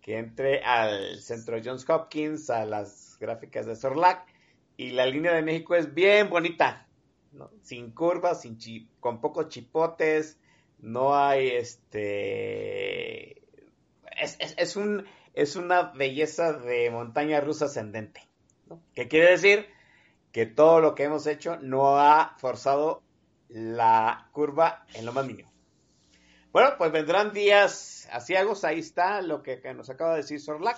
que entre al centro Johns Hopkins, a las gráficas de Sorlac, y la línea de México es bien bonita, ¿no? sin curvas, sin chi con pocos chipotes, no hay este... Es, es, es, un, es una belleza de montaña rusa ascendente, ¿no? ¿Qué quiere decir? Que todo lo que hemos hecho no ha forzado la curva en lo más mínimo. Bueno, pues vendrán días asiagos, ahí está lo que, nos acaba de decir Sorlac.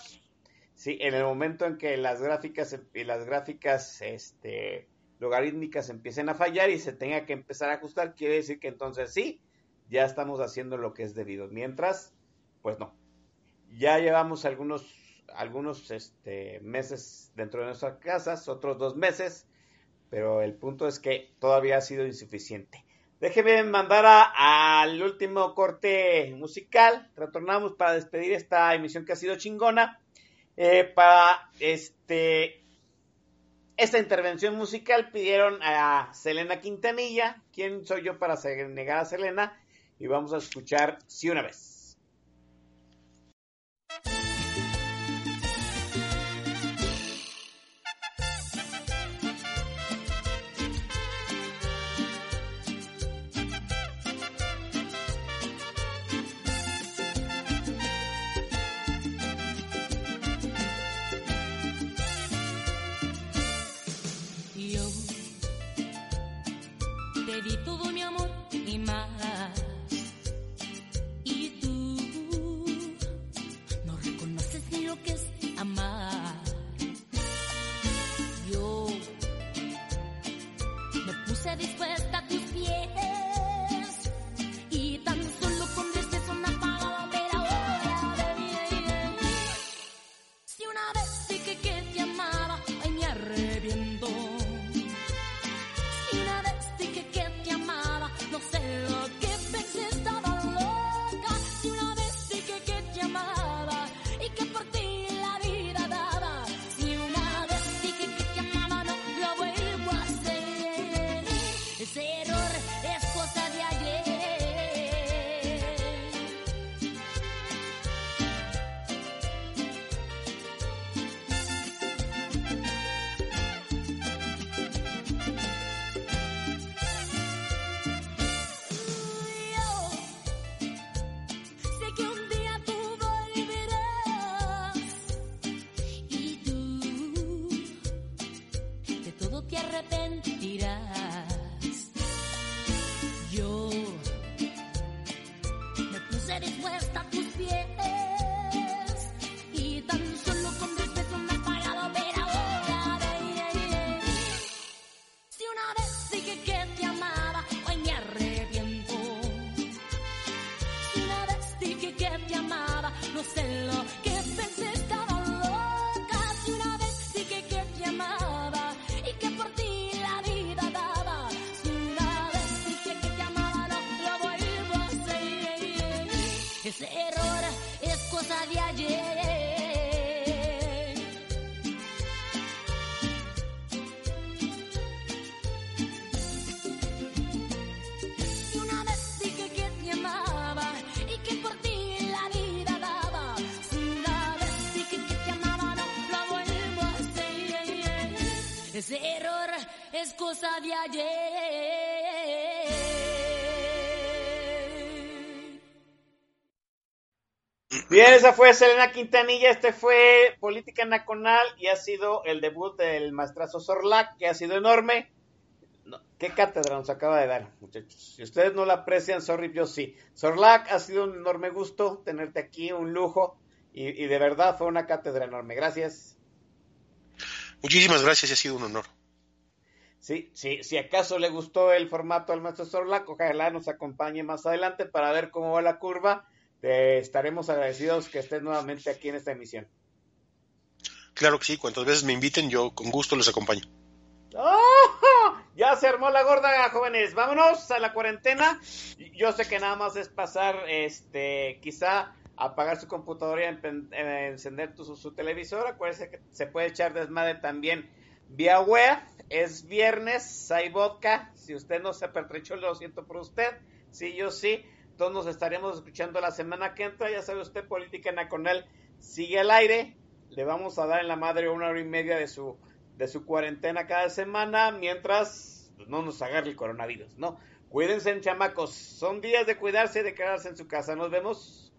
Sí, en el momento en que las gráficas y las gráficas este, logarítmicas empiecen a fallar y se tenga que empezar a ajustar, quiere decir que entonces sí, ya estamos haciendo lo que es debido. Mientras, pues no. Ya llevamos algunos, algunos este, meses dentro de nuestras casas, otros dos meses, pero el punto es que todavía ha sido insuficiente. Déjeme mandar al último corte musical. Retornamos para despedir esta emisión que ha sido chingona. Eh, para este esta intervención musical pidieron a Selena Quintanilla. ¿Quién soy yo para negar a Selena? Y vamos a escuchar Si una vez. Es cosa de ayer. Bien, esa fue Selena Quintanilla, este fue Política Nacional y ha sido el debut del maestrazo Sorlac, que ha sido enorme. No, ¿Qué cátedra nos acaba de dar, muchachos? Si ustedes no la aprecian, sorry, yo sí. Sorlac, ha sido un enorme gusto tenerte aquí, un lujo, y, y de verdad fue una cátedra enorme. Gracias. Muchísimas gracias ha sido un honor. Sí, sí, si acaso le gustó el formato al maestro Sorlac, ojalá nos acompañe más adelante para ver cómo va la curva. Te estaremos agradecidos que estés nuevamente aquí en esta emisión. Claro que sí, cuantas veces me inviten, yo con gusto les acompaño. ¡Oh! Ya se armó la gorda, jóvenes. Vámonos a la cuarentena. Yo sé que nada más es pasar, este, quizá apagar su computadora y empen- eh, encender tu- su, su televisor. Acuérdense que se puede echar desmadre también vía web. Es viernes, hay vodka. Si usted no se pertrechó, lo siento por usted. Sí, yo sí. Todos nos estaremos escuchando la semana que entra. Ya sabe usted, Política Nacional sigue al aire. Le vamos a dar en la madre una hora y media de su, de su cuarentena cada semana mientras pues, no nos agarre el coronavirus, ¿no? Cuídense, chamacos. Son días de cuidarse y de quedarse en su casa. Nos vemos.